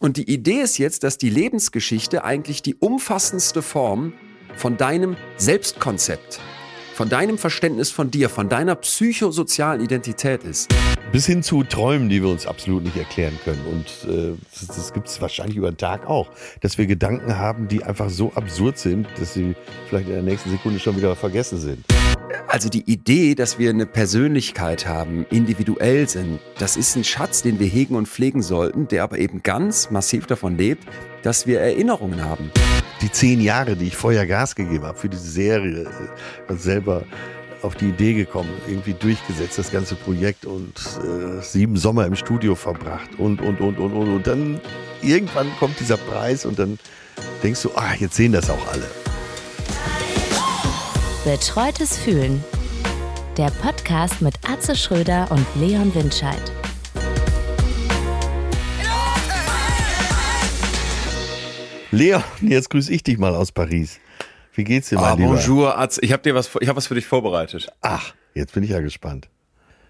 Und die Idee ist jetzt, dass die Lebensgeschichte eigentlich die umfassendste Form von deinem Selbstkonzept, von deinem Verständnis von dir, von deiner psychosozialen Identität ist. Bis hin zu Träumen, die wir uns absolut nicht erklären können. Und äh, das, das gibt es wahrscheinlich über den Tag auch. Dass wir Gedanken haben, die einfach so absurd sind, dass sie vielleicht in der nächsten Sekunde schon wieder vergessen sind. Also die Idee, dass wir eine Persönlichkeit haben, individuell sind, das ist ein Schatz, den wir hegen und pflegen sollten, der aber eben ganz massiv davon lebt, dass wir Erinnerungen haben. Die zehn Jahre, die ich vorher Gas gegeben habe für diese Serie, äh, selber auf die Idee gekommen, irgendwie durchgesetzt, das ganze Projekt und äh, sieben Sommer im Studio verbracht und, und, und, und, und. Und dann irgendwann kommt dieser Preis und dann denkst du, ah, jetzt sehen das auch alle. Betreutes Fühlen. Der Podcast mit Atze Schröder und Leon Windscheid. Leon, jetzt grüße ich dich mal aus Paris. Wie geht's dir, mein Ah, Lieber? bonjour, Atze. Ich habe dir was, ich hab was für dich vorbereitet. Ach, jetzt bin ich ja gespannt.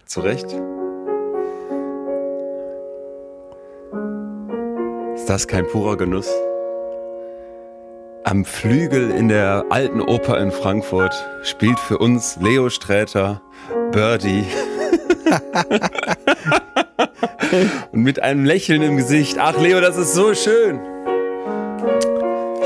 Zu Recht? Ist das kein purer Genuss? Am Flügel in der alten Oper in Frankfurt spielt für uns Leo Sträter Birdie. Und mit einem Lächeln im Gesicht. Ach, Leo, das ist so schön.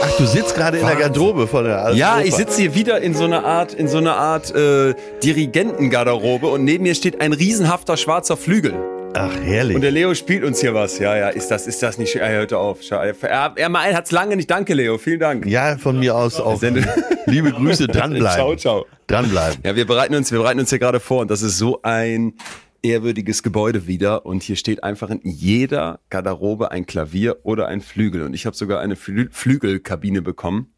Ach, du sitzt gerade in der. Garderobe von der alten Ja, Oper. ich sitze hier wieder in so einer Art, in so einer Art äh, Dirigentengarderobe und neben mir steht ein riesenhafter schwarzer Flügel. Ach, herrlich. Und der Leo spielt uns hier was. Ja, ja, ist das, ist das nicht schön? Er hört auf. Er, er, er hat's lange nicht. Danke, Leo. Vielen Dank. ja, von mir aus auch. Liebe Grüße, dranbleiben. Ciao, ciao. Dranbleiben. Ja, wir bereiten uns, wir bereiten uns hier gerade vor und das ist so ein ehrwürdiges Gebäude wieder und hier steht einfach in jeder Garderobe ein Klavier oder ein Flügel und ich habe sogar eine Flü Flügelkabine bekommen.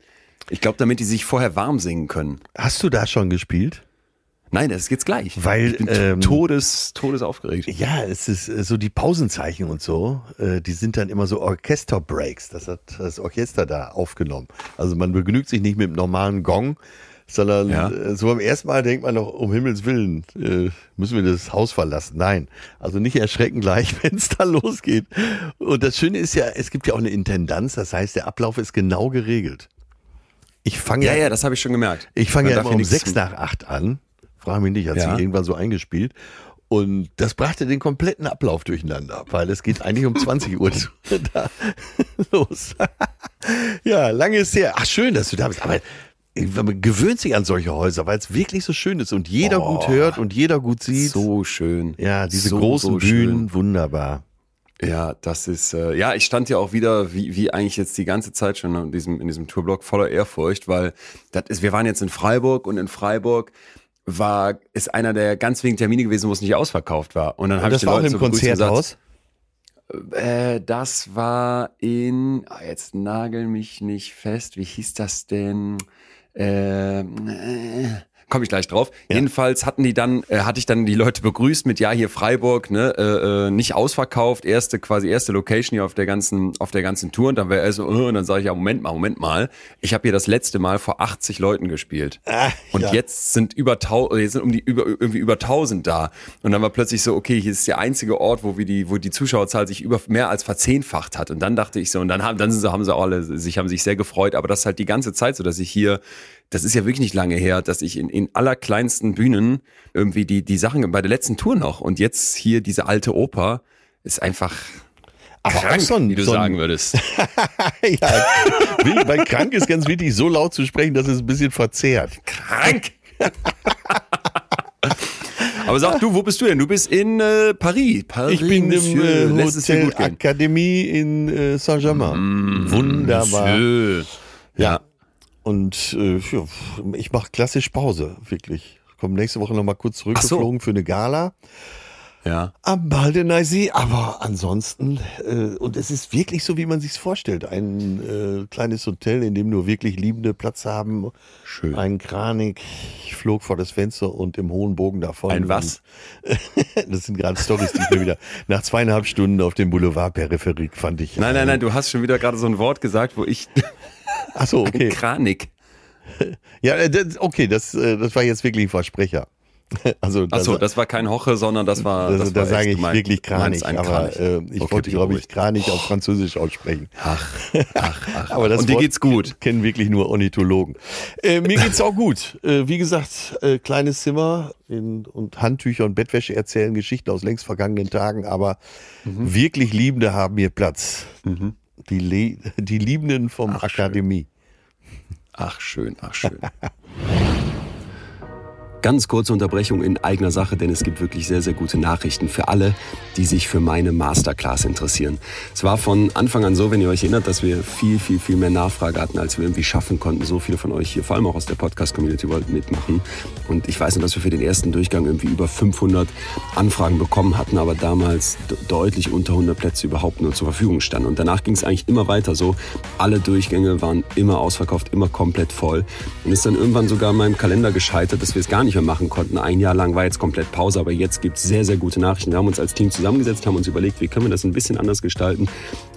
Ich glaube, damit die sich vorher warm singen können. Hast du da schon gespielt? Nein, das ist jetzt gleich. Weil, ich bin ähm, todes, todes aufgeregt. Ja, es ist äh, so die Pausenzeichen und so, äh, die sind dann immer so Orchesterbreaks. Das hat das Orchester da aufgenommen. Also man begnügt sich nicht mit dem normalen Gong, sondern Ja. äh, so beim ersten Mal denkt man noch, um Himmels Willen, äh, müssen wir das Haus verlassen. Nein, also nicht erschrecken gleich, wenn es da losgeht. Und das Schöne ist ja, es gibt ja auch eine Intendanz, das heißt, der Ablauf ist genau geregelt. Ich fange Ja, ja, das habe ich schon gemerkt. ich fange ja immer um sechs nach acht an. Frage mich nicht, hat Ja. sich irgendwann so eingespielt. Und das brachte den kompletten Ablauf durcheinander, weil es geht eigentlich um 20 Uhr da los. ja, lange ist her. Ach, schön, dass du da bist. Aber man gewöhnt sich an solche Häuser, weil es wirklich so schön ist und jeder Oh, gut hört und jeder gut sieht. So schön. ja, diese so, großen so Bühnen, wunderbar. Ja, das ist, äh, ja, ich stand ja auch wieder, wie, wie eigentlich jetzt die ganze Zeit schon in diesem, in diesem Tourblock voller Ehrfurcht, weil das ist, wir waren jetzt in Freiburg und in Freiburg war, ist einer der ganz wenigen Termine gewesen, wo es nicht ausverkauft war. Und dann habe ich das war auch Leute im so Konzerthaus. Äh, das war in, ah, jetzt nagel mich nicht fest, wie hieß das denn? Äh, äh, Komme ich gleich drauf. Jedenfalls hatten die dann, äh, hatte ich dann die Leute begrüßt mit ja hier Freiburg, ne, äh, äh, nicht ausverkauft, erste quasi erste Location hier auf der ganzen auf der ganzen Tour. Und dann wäre er so, äh, und dann sage ich ja Moment mal, Moment mal, ich habe hier das letzte Mal vor 80 Leuten gespielt. Und ja. jetzt sind über tau jetzt sind um die über irgendwie über 1000 da. Und dann war plötzlich so okay hier ist der einzige Ort wo wir die wo die Zuschauerzahl sich über mehr als verzehnfacht hat. Und dann dachte ich so und dann haben dann sind sie, haben sie alle sich haben sich sehr gefreut. Aber das ist halt die ganze Zeit so dass ich hier das ist ja wirklich nicht lange her, dass ich in, in allerkleinsten Bühnen irgendwie die, die Sachen bei der letzten Tour noch und jetzt hier diese alte Oper ist einfach Aber krank, so ein, wie du so ein, sagen würdest. ja, bei krank ist ganz wichtig, so laut zu sprechen, dass es ein bisschen verzerrt. krank! Aber sag du, wo bist du denn? Du bist in äh, Paris. Paris. Ich bin im äh, Hotel? Akademie in äh, Saint-Germain. Wunderbar. Monsieur. Ja. Und äh, ja, ich mache klassisch Pause, wirklich. Komme nächste Woche nochmal kurz Ach so. zurückgeflogen für eine Gala Ja. am Baldeneysee. Aber ansonsten, äh, und es ist wirklich so, wie man sich's vorstellt. Ein äh, kleines Hotel, in dem nur wirklich Liebende Platz haben. Schön. Ein Kranig. Ich flog vor das Fenster und im hohen Bogen davon. Ein was? Das sind gerade Stories, die ich mir wieder nach zweieinhalb Stunden auf dem Boulevard Peripherik fand ich. Nein, nein, nein, du hast schon wieder gerade so ein Wort gesagt, wo ich Ach so, okay. Kranik. Ja, äh, das, okay, das, äh, das war jetzt wirklich ein Versprecher. Also Achso, da- das war kein Hoche, sondern das war. Also, das da war sage ich mein- wirklich Kranich, ein aber Kranich. äh, ich Okay, wollte, glaube ich. Kranich auf Französisch aussprechen. Ach, ach, ach. Aber das Und dir Wort geht's gut. Kennen wirklich nur Ornithologen. Äh, mir geht's auch gut. Äh, wie gesagt, äh, kleines Zimmer in, und Handtücher und Bettwäsche erzählen Geschichten aus längst vergangenen Tagen, aber Mhm. wirklich Liebende haben hier Platz. Die, Le die Liebenden vom Akademie. Ach, schön, ach, schön. Ganz kurze Unterbrechung in eigener Sache, denn es gibt wirklich sehr, sehr gute Nachrichten für alle, die sich für meine Masterclass interessieren. Es war von Anfang an so, wenn ihr euch erinnert, dass wir viel, viel, viel mehr Nachfrage hatten, als wir irgendwie schaffen konnten. So viele von euch hier, vor allem auch aus der Podcast-Community, wollten mitmachen. Und ich weiß noch, dass wir für den ersten Durchgang irgendwie über 500 Anfragen bekommen hatten, aber damals de- deutlich unter 100 Plätze überhaupt nur zur Verfügung standen. Und danach ging es eigentlich immer weiter so. Alle Durchgänge waren immer ausverkauft, immer komplett voll. Und ist dann irgendwann sogar in meinem Kalender gescheitert, dass wir es gar nicht mehr machen konnten. Ein Jahr lang war jetzt komplett Pause, aber jetzt gibt es sehr, sehr gute Nachrichten. Wir haben uns als Team zusammengesetzt, haben uns überlegt, wie können wir das ein bisschen anders gestalten,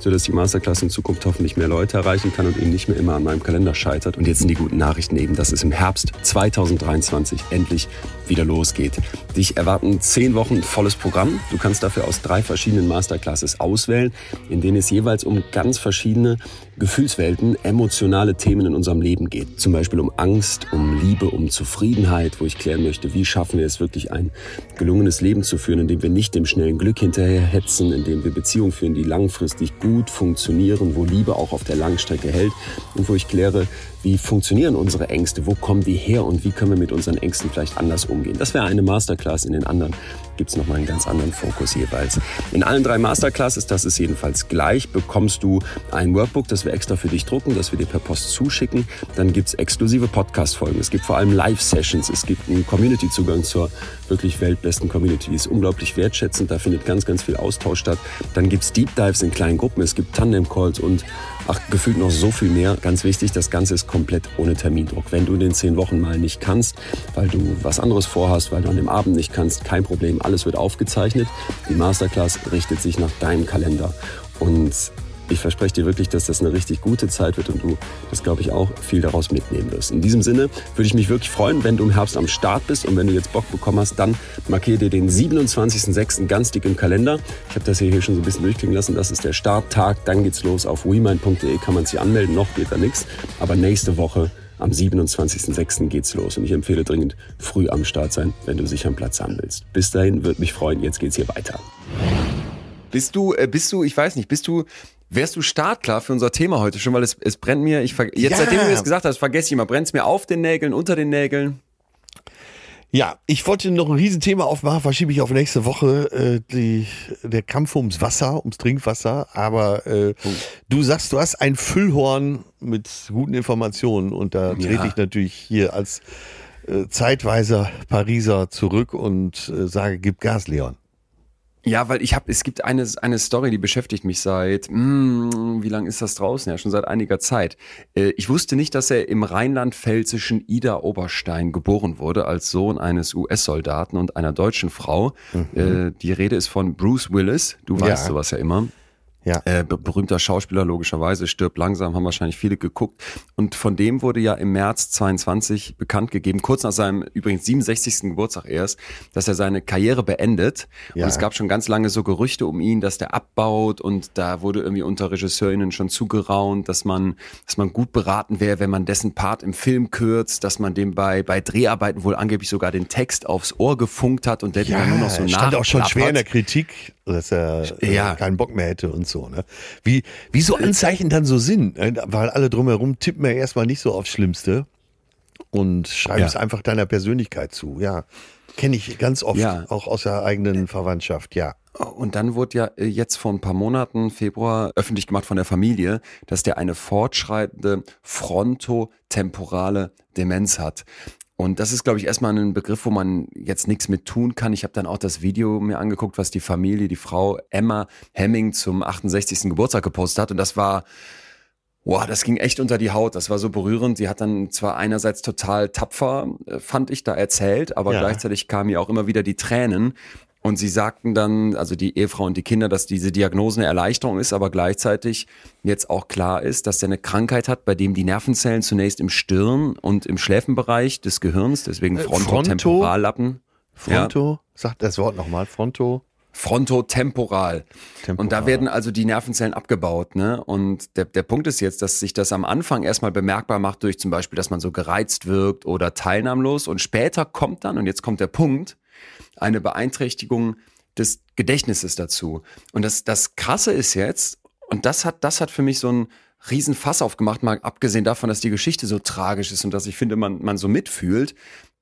sodass die Masterclass in Zukunft hoffentlich mehr Leute erreichen kann und eben nicht mehr immer an meinem Kalender scheitert. Und jetzt sind die guten Nachrichten eben, dass es im Herbst 2023 endlich wieder losgeht. Dich erwarten zehn Wochen volles Programm. Du kannst dafür aus drei verschiedenen Masterclasses auswählen, in denen es jeweils um ganz verschiedene Gefühlswelten, emotionale Themen in unserem Leben geht. Zum Beispiel um Angst, um Liebe, um Zufriedenheit, wo ich klären möchte, wie schaffen wir es wirklich ein gelungenes Leben zu führen, in dem wir nicht dem schnellen Glück hinterher hetzen, in dem wir Beziehungen führen, die langfristig gut funktionieren, wo Liebe auch auf der Langstrecke hält und wo ich kläre, wie funktionieren unsere Ängste, wo kommen die her und wie können wir mit unseren Ängsten vielleicht anders umgehen. Das wäre eine Masterclass, in den anderen gibt es nochmal einen ganz anderen Fokus jeweils. In allen drei Masterclasses, das ist jedenfalls gleich, bekommst du ein Workbook, das wir extra für dich drucken, das wir dir per Post zuschicken. Dann gibt's exklusive Podcast-Folgen, es gibt vor allem Live-Sessions, es gibt einen Community-Zugang zur wirklich weltbesten Community, ist unglaublich wertschätzend, da findet ganz, ganz viel Austausch statt. Dann gibt's Deep Dives in kleinen Gruppen, es gibt Tandem-Calls und ach, gefühlt noch so viel mehr. Ganz wichtig, das Ganze ist komplett ohne Termindruck. Wenn du in den zehn Wochen mal nicht kannst, weil du was anderes vorhast, weil du an dem Abend nicht kannst, kein Problem, alles wird aufgezeichnet. Die Masterclass richtet sich nach deinem Kalender. Und ich verspreche dir wirklich, dass das eine richtig gute Zeit wird und du das, glaube ich, auch viel daraus mitnehmen wirst. In diesem Sinne würde ich mich wirklich freuen, wenn du im Herbst am Start bist und wenn du jetzt Bock bekommen hast, dann markiere dir den 27.06. ganz dick im Kalender. Ich habe das hier, schon so ein bisschen durchklingen lassen. Das ist der Starttag. Dann geht's los. Auf wemind.de kann man sich anmelden. Noch geht da nichts. Aber nächste Woche am 27.06. geht's los und ich empfehle dringend früh am Start sein, wenn du sicher einen Platz haben willst. Bis dahin, würde mich freuen. Jetzt geht's hier weiter. Bist du, äh, bist du, ich weiß nicht, bist du, wärst du startklar für unser Thema heute schon, weil es, es brennt mir, ich jetzt Ja. seitdem du das gesagt hast, vergesse ich immer, brennt es mir auf den Nägeln, unter den Nägeln? Ja, ich wollte noch ein Riesenthema aufmachen, verschiebe ich auf nächste Woche, äh, die, der Kampf ums Wasser, ums Trinkwasser. Aber äh, du sagst, du hast ein Füllhorn mit guten Informationen und da trete Ja. ich natürlich hier als äh, zeitweiser Pariser zurück und äh, sage, gib Gas, Leon. Ja, weil ich habe, es gibt eine, eine Story, die beschäftigt mich seit, mm, wie lange ist das draußen? Ja, schon seit einiger Zeit. Äh, ich wusste nicht, dass er im rheinland-pfälzischen Ida Oberstein geboren wurde, als Sohn eines US-Soldaten und einer deutschen Frau. Äh, die Rede ist von Bruce Willis. Du weißt Ja. sowas ja immer. Ja. Äh, be- berühmter Schauspieler, logischerweise, stirbt langsam, haben wahrscheinlich viele geguckt. Und von dem wurde ja im März 22 bekannt gegeben, kurz nach seinem übrigens 67. Geburtstag erst, dass er seine Karriere beendet. Ja. Und es gab schon ganz lange so Gerüchte um ihn, dass der abbaut und da wurde irgendwie unter RegisseurInnen schon zugeraunt, dass man, dass man gut beraten wäre, wenn man dessen Part im Film kürzt, dass man dem bei, bei Dreharbeiten wohl angeblich sogar den Text aufs Ohr gefunkt hat und der dann nur noch so stand auch schon schwer in der. Kritik, dass er äh, Ja. keinen Bock mehr hätte und so. Ne? Wie, wie so Anzeichen dann so sind, ne? weil alle drumherum tippen ja erstmal nicht so aufs Schlimmste und schreiben Ja. es einfach deiner Persönlichkeit zu. Ja, kenne ich ganz oft, Ja. auch aus der eigenen Verwandtschaft, ja. Und dann wurde ja äh, jetzt vor ein paar Monaten, Februar, öffentlich gemacht von der Familie, dass der eine fortschreitende frontotemporale Demenz hat. Und das ist, glaube ich, erstmal ein Begriff, wo man jetzt nichts mit tun kann. Ich habe dann auch das Video mir angeguckt, was die Familie, die Frau Emma Hemming zum 68. Geburtstag gepostet hat. Und das war, Boah, das ging echt unter die Haut. Das war so berührend. Sie hat dann zwar einerseits total tapfer, äh, fand ich, da erzählt, aber Ja. gleichzeitig kamen ihr auch immer wieder die Tränen. Und sie sagten dann, also die Ehefrau und die Kinder, dass diese Diagnose eine Erleichterung ist, aber gleichzeitig jetzt auch klar ist, dass er eine Krankheit hat, bei dem die Nervenzellen zunächst im Stirn und im Schläfenbereich des Gehirns, deswegen Äh, Frontotemporallappen, Fronto, sagt das Wort nochmal, Fronto. Frontotemporal. Temporal. Und da werden also die Nervenzellen abgebaut. Ne? Und der, der Punkt ist jetzt, dass sich das am Anfang erstmal bemerkbar macht durch zum Beispiel, dass man so gereizt wirkt oder teilnahmlos. Und später kommt dann, und jetzt kommt der Punkt, eine Beeinträchtigung des Gedächtnisses dazu. Und das, das Krasse ist jetzt, und das hat, das hat für mich so ein Riesenfass aufgemacht, mal abgesehen davon, dass die Geschichte so tragisch ist und dass ich finde, man, man so mitfühlt.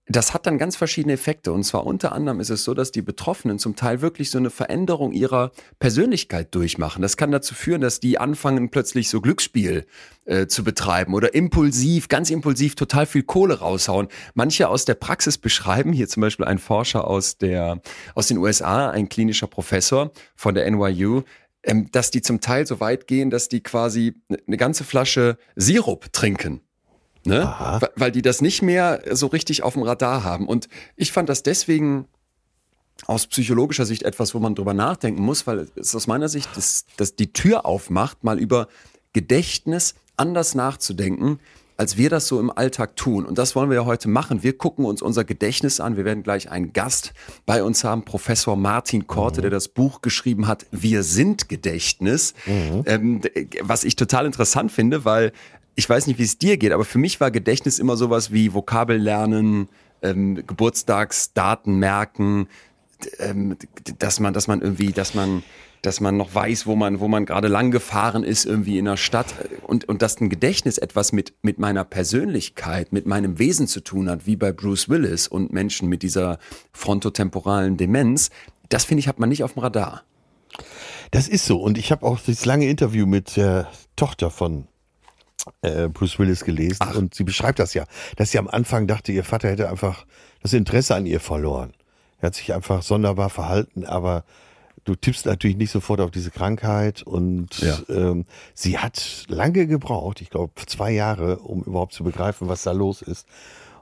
Das hat dann ganz verschiedene Effekte. Und zwar unter anderem ist es so, dass die Betroffenen zum Teil wirklich so eine Veränderung ihrer Persönlichkeit durchmachen. Das kann dazu führen, dass die anfangen, plötzlich so Glücksspiel äh, zu betreiben oder impulsiv, ganz impulsiv total viel Kohle raushauen. Manche aus der Praxis beschreiben, hier zum Beispiel ein Forscher aus, der, aus den USA, ein klinischer Professor von der NYU, ähm, dass die zum Teil so weit gehen, dass die quasi eine ganze Flasche Sirup trinken. Ne? Weil die das nicht mehr so richtig auf dem Radar haben. Und ich fand das deswegen aus psychologischer Sicht etwas, wo man drüber nachdenken muss, weil es aus meiner Sicht das, das die Tür aufmacht, mal über Gedächtnis anders nachzudenken, als wir das so im Alltag tun. Und das wollen wir ja heute machen. Wir gucken uns unser Gedächtnis an. Wir werden gleich einen Gast bei uns haben, Professor Martin Korte, der das Buch geschrieben hat, Wir sind Gedächtnis. Ähm, d- was ich total interessant finde, weil ich weiß nicht, wie es dir geht, aber für mich war Gedächtnis immer sowas wie Vokabel lernen, ähm, Geburtstagsdaten merken, ähm, dass man, dass man irgendwie, dass man, dass man noch weiß, wo man, wo man gerade lang gefahren ist, irgendwie in der Stadt und, und dass ein Gedächtnis etwas mit, mit meiner Persönlichkeit, mit meinem Wesen zu tun hat, wie bei Bruce Willis und Menschen mit dieser frontotemporalen Demenz, das finde ich, hat man nicht auf dem Radar. Das ist so. Und ich habe auch das lange Interview mit der Tochter von äh, Bruce Willis gelesen und sie beschreibt das ja, dass sie am Anfang dachte, ihr Vater hätte einfach das Interesse an ihr verloren. Er hat sich einfach sonderbar verhalten, aber du tippst natürlich nicht sofort auf diese Krankheit und Ja. ähm, sie hat lange gebraucht, ich glaube zwei Jahre, um überhaupt zu begreifen, was da los ist.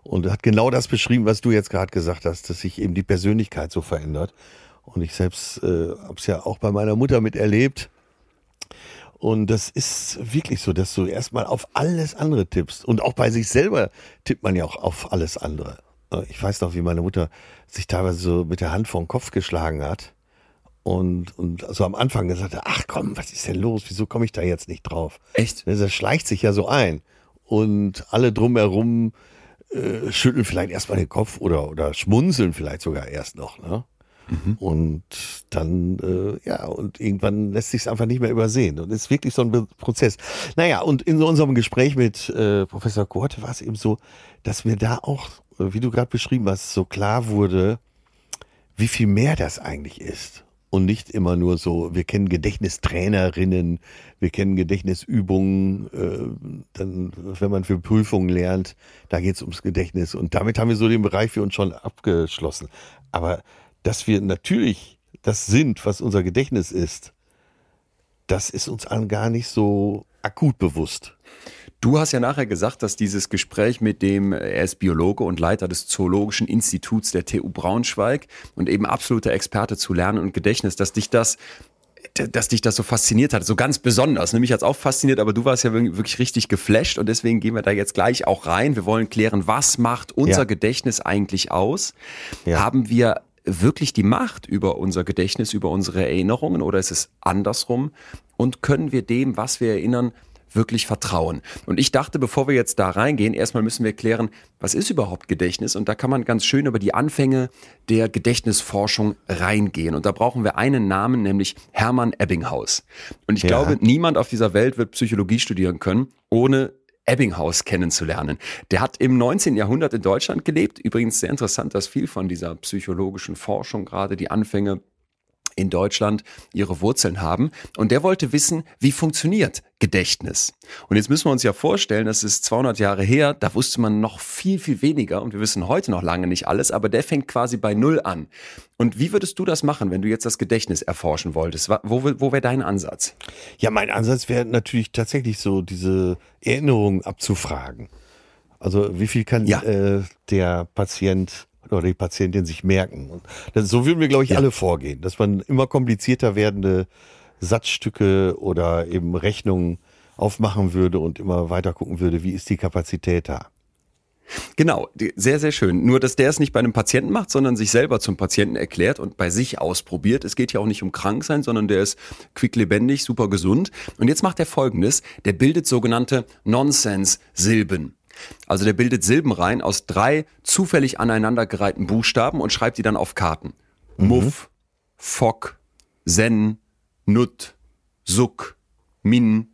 Und hat genau das beschrieben, was du jetzt gerade gesagt hast, dass sich eben die Persönlichkeit so verändert. Und ich selbst äh, habe es ja auch bei meiner Mutter miterlebt. Und das ist wirklich so, dass du erstmal auf alles andere tippst. Und auch bei sich selber tippt man ja auch auf alles andere. Ich weiß noch, wie meine Mutter sich teilweise so mit der Hand vor den Kopf geschlagen hat. Und, und so am Anfang gesagt hat, ach komm, was ist denn los? Wieso komme ich da jetzt nicht drauf? Echt? Das schleicht sich ja so ein. Und alle drumherum äh, schütteln vielleicht erstmal den Kopf oder, oder schmunzeln vielleicht sogar erst noch. Ne? Und dann, äh, ja, und irgendwann lässt sich es einfach nicht mehr übersehen. Und es ist wirklich so ein Be Prozess. Naja, und in so unserem Gespräch mit äh, Professor Korte war es eben so, dass mir da auch, äh, wie du gerade beschrieben hast, so klar wurde, wie viel mehr das eigentlich ist. Und nicht immer nur so, wir kennen Gedächtnistrainerinnen, wir kennen Gedächtnisübungen, äh, dann, wenn man für Prüfungen lernt, da geht es ums Gedächtnis. Und damit haben wir so den Bereich für uns schon abgeschlossen. Aber dass wir natürlich das sind, was unser Gedächtnis ist, das ist uns allen gar nicht so akut bewusst. Du hast ja nachher gesagt, dass dieses Gespräch mit dem, er ist Biologe und Leiter des Zoologischen Instituts der TU Braunschweig und eben absoluter Experte zu Lernen und Gedächtnis, dass dich das dass dich das so fasziniert hat, so ganz besonders. Ne, Mich hat's auch fasziniert, aber du warst ja wirklich wirklich richtig geflasht und deswegen gehen wir da jetzt gleich auch rein. Wir wollen klären, was macht unser Ja. Gedächtnis eigentlich aus? Ja. Haben wir wirklich die Macht über unser Gedächtnis, über unsere Erinnerungen oder ist es andersrum? Und können wir dem, was wir erinnern, wirklich vertrauen? Und ich dachte, bevor wir jetzt da reingehen, erstmal müssen wir klären, was ist überhaupt Gedächtnis? Und da kann man ganz schön über die Anfänge der Gedächtnisforschung reingehen. Und da brauchen wir einen Namen, nämlich Hermann Ebbinghaus. Und ich Ja. glaube, niemand auf dieser Welt wird Psychologie studieren können, ohne Ebbinghaus kennenzulernen. Der hat im 19. Jahrhundert in Deutschland gelebt. Übrigens sehr interessant, dass viel von dieser psychologischen Forschung, gerade die Anfänge in Deutschland ihre Wurzeln haben. Und der wollte wissen, wie funktioniert Gedächtnis? Und jetzt müssen wir uns ja vorstellen, das ist 200 Jahre her, da wusste man noch viel, viel weniger und wir wissen heute noch lange nicht alles, aber der fängt quasi bei Null an. Und wie würdest du das machen, wenn du jetzt das Gedächtnis erforschen wolltest? Wo, wo wäre dein Ansatz? Ja, mein Ansatz wäre natürlich tatsächlich so, diese Erinnerungen abzufragen. Also wie viel kann Ja. äh, der Patient oder die Patientin sich merken? Und das, so würden wir, glaube ich, Ja. alle vorgehen, dass man immer komplizierter werdende Satzstücke oder eben Rechnungen aufmachen würde und immer weiter gucken würde, wie ist die Kapazität da. Genau, sehr, sehr schön. Nur, dass der es nicht bei einem Patienten macht, sondern sich selber zum Patienten erklärt und bei sich ausprobiert. Es geht ja auch nicht um krank sein, sondern der ist quicklebendig, super gesund. Und jetzt macht er folgendes. Der bildet sogenannte Nonsense-Silben. Also der bildet Silbenreihen aus drei zufällig aneinandergereihten Buchstaben und schreibt die dann auf Karten. Mhm. Muff, Fock, Sen, Nut, Suck, Min,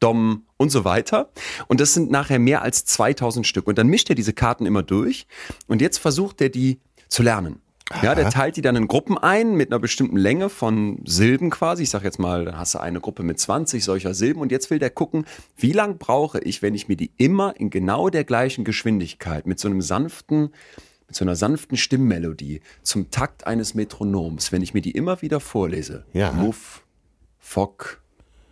Dom und so weiter. Und das sind nachher mehr als 2000 Stück. Und dann mischt er diese Karten immer durch und jetzt versucht er die zu lernen. Ja, der teilt die dann in Gruppen ein mit einer bestimmten Länge von Silben quasi. Ich sag jetzt mal, dann hast du eine Gruppe mit 20 solcher Silben und jetzt will der gucken, wie lang brauche ich, wenn ich mir die immer in genau der gleichen Geschwindigkeit mit so einem sanften mit so einer sanften Stimmmelodie zum Takt eines Metronoms, wenn ich mir die immer wieder vorlese. Ja. Muff, Fock,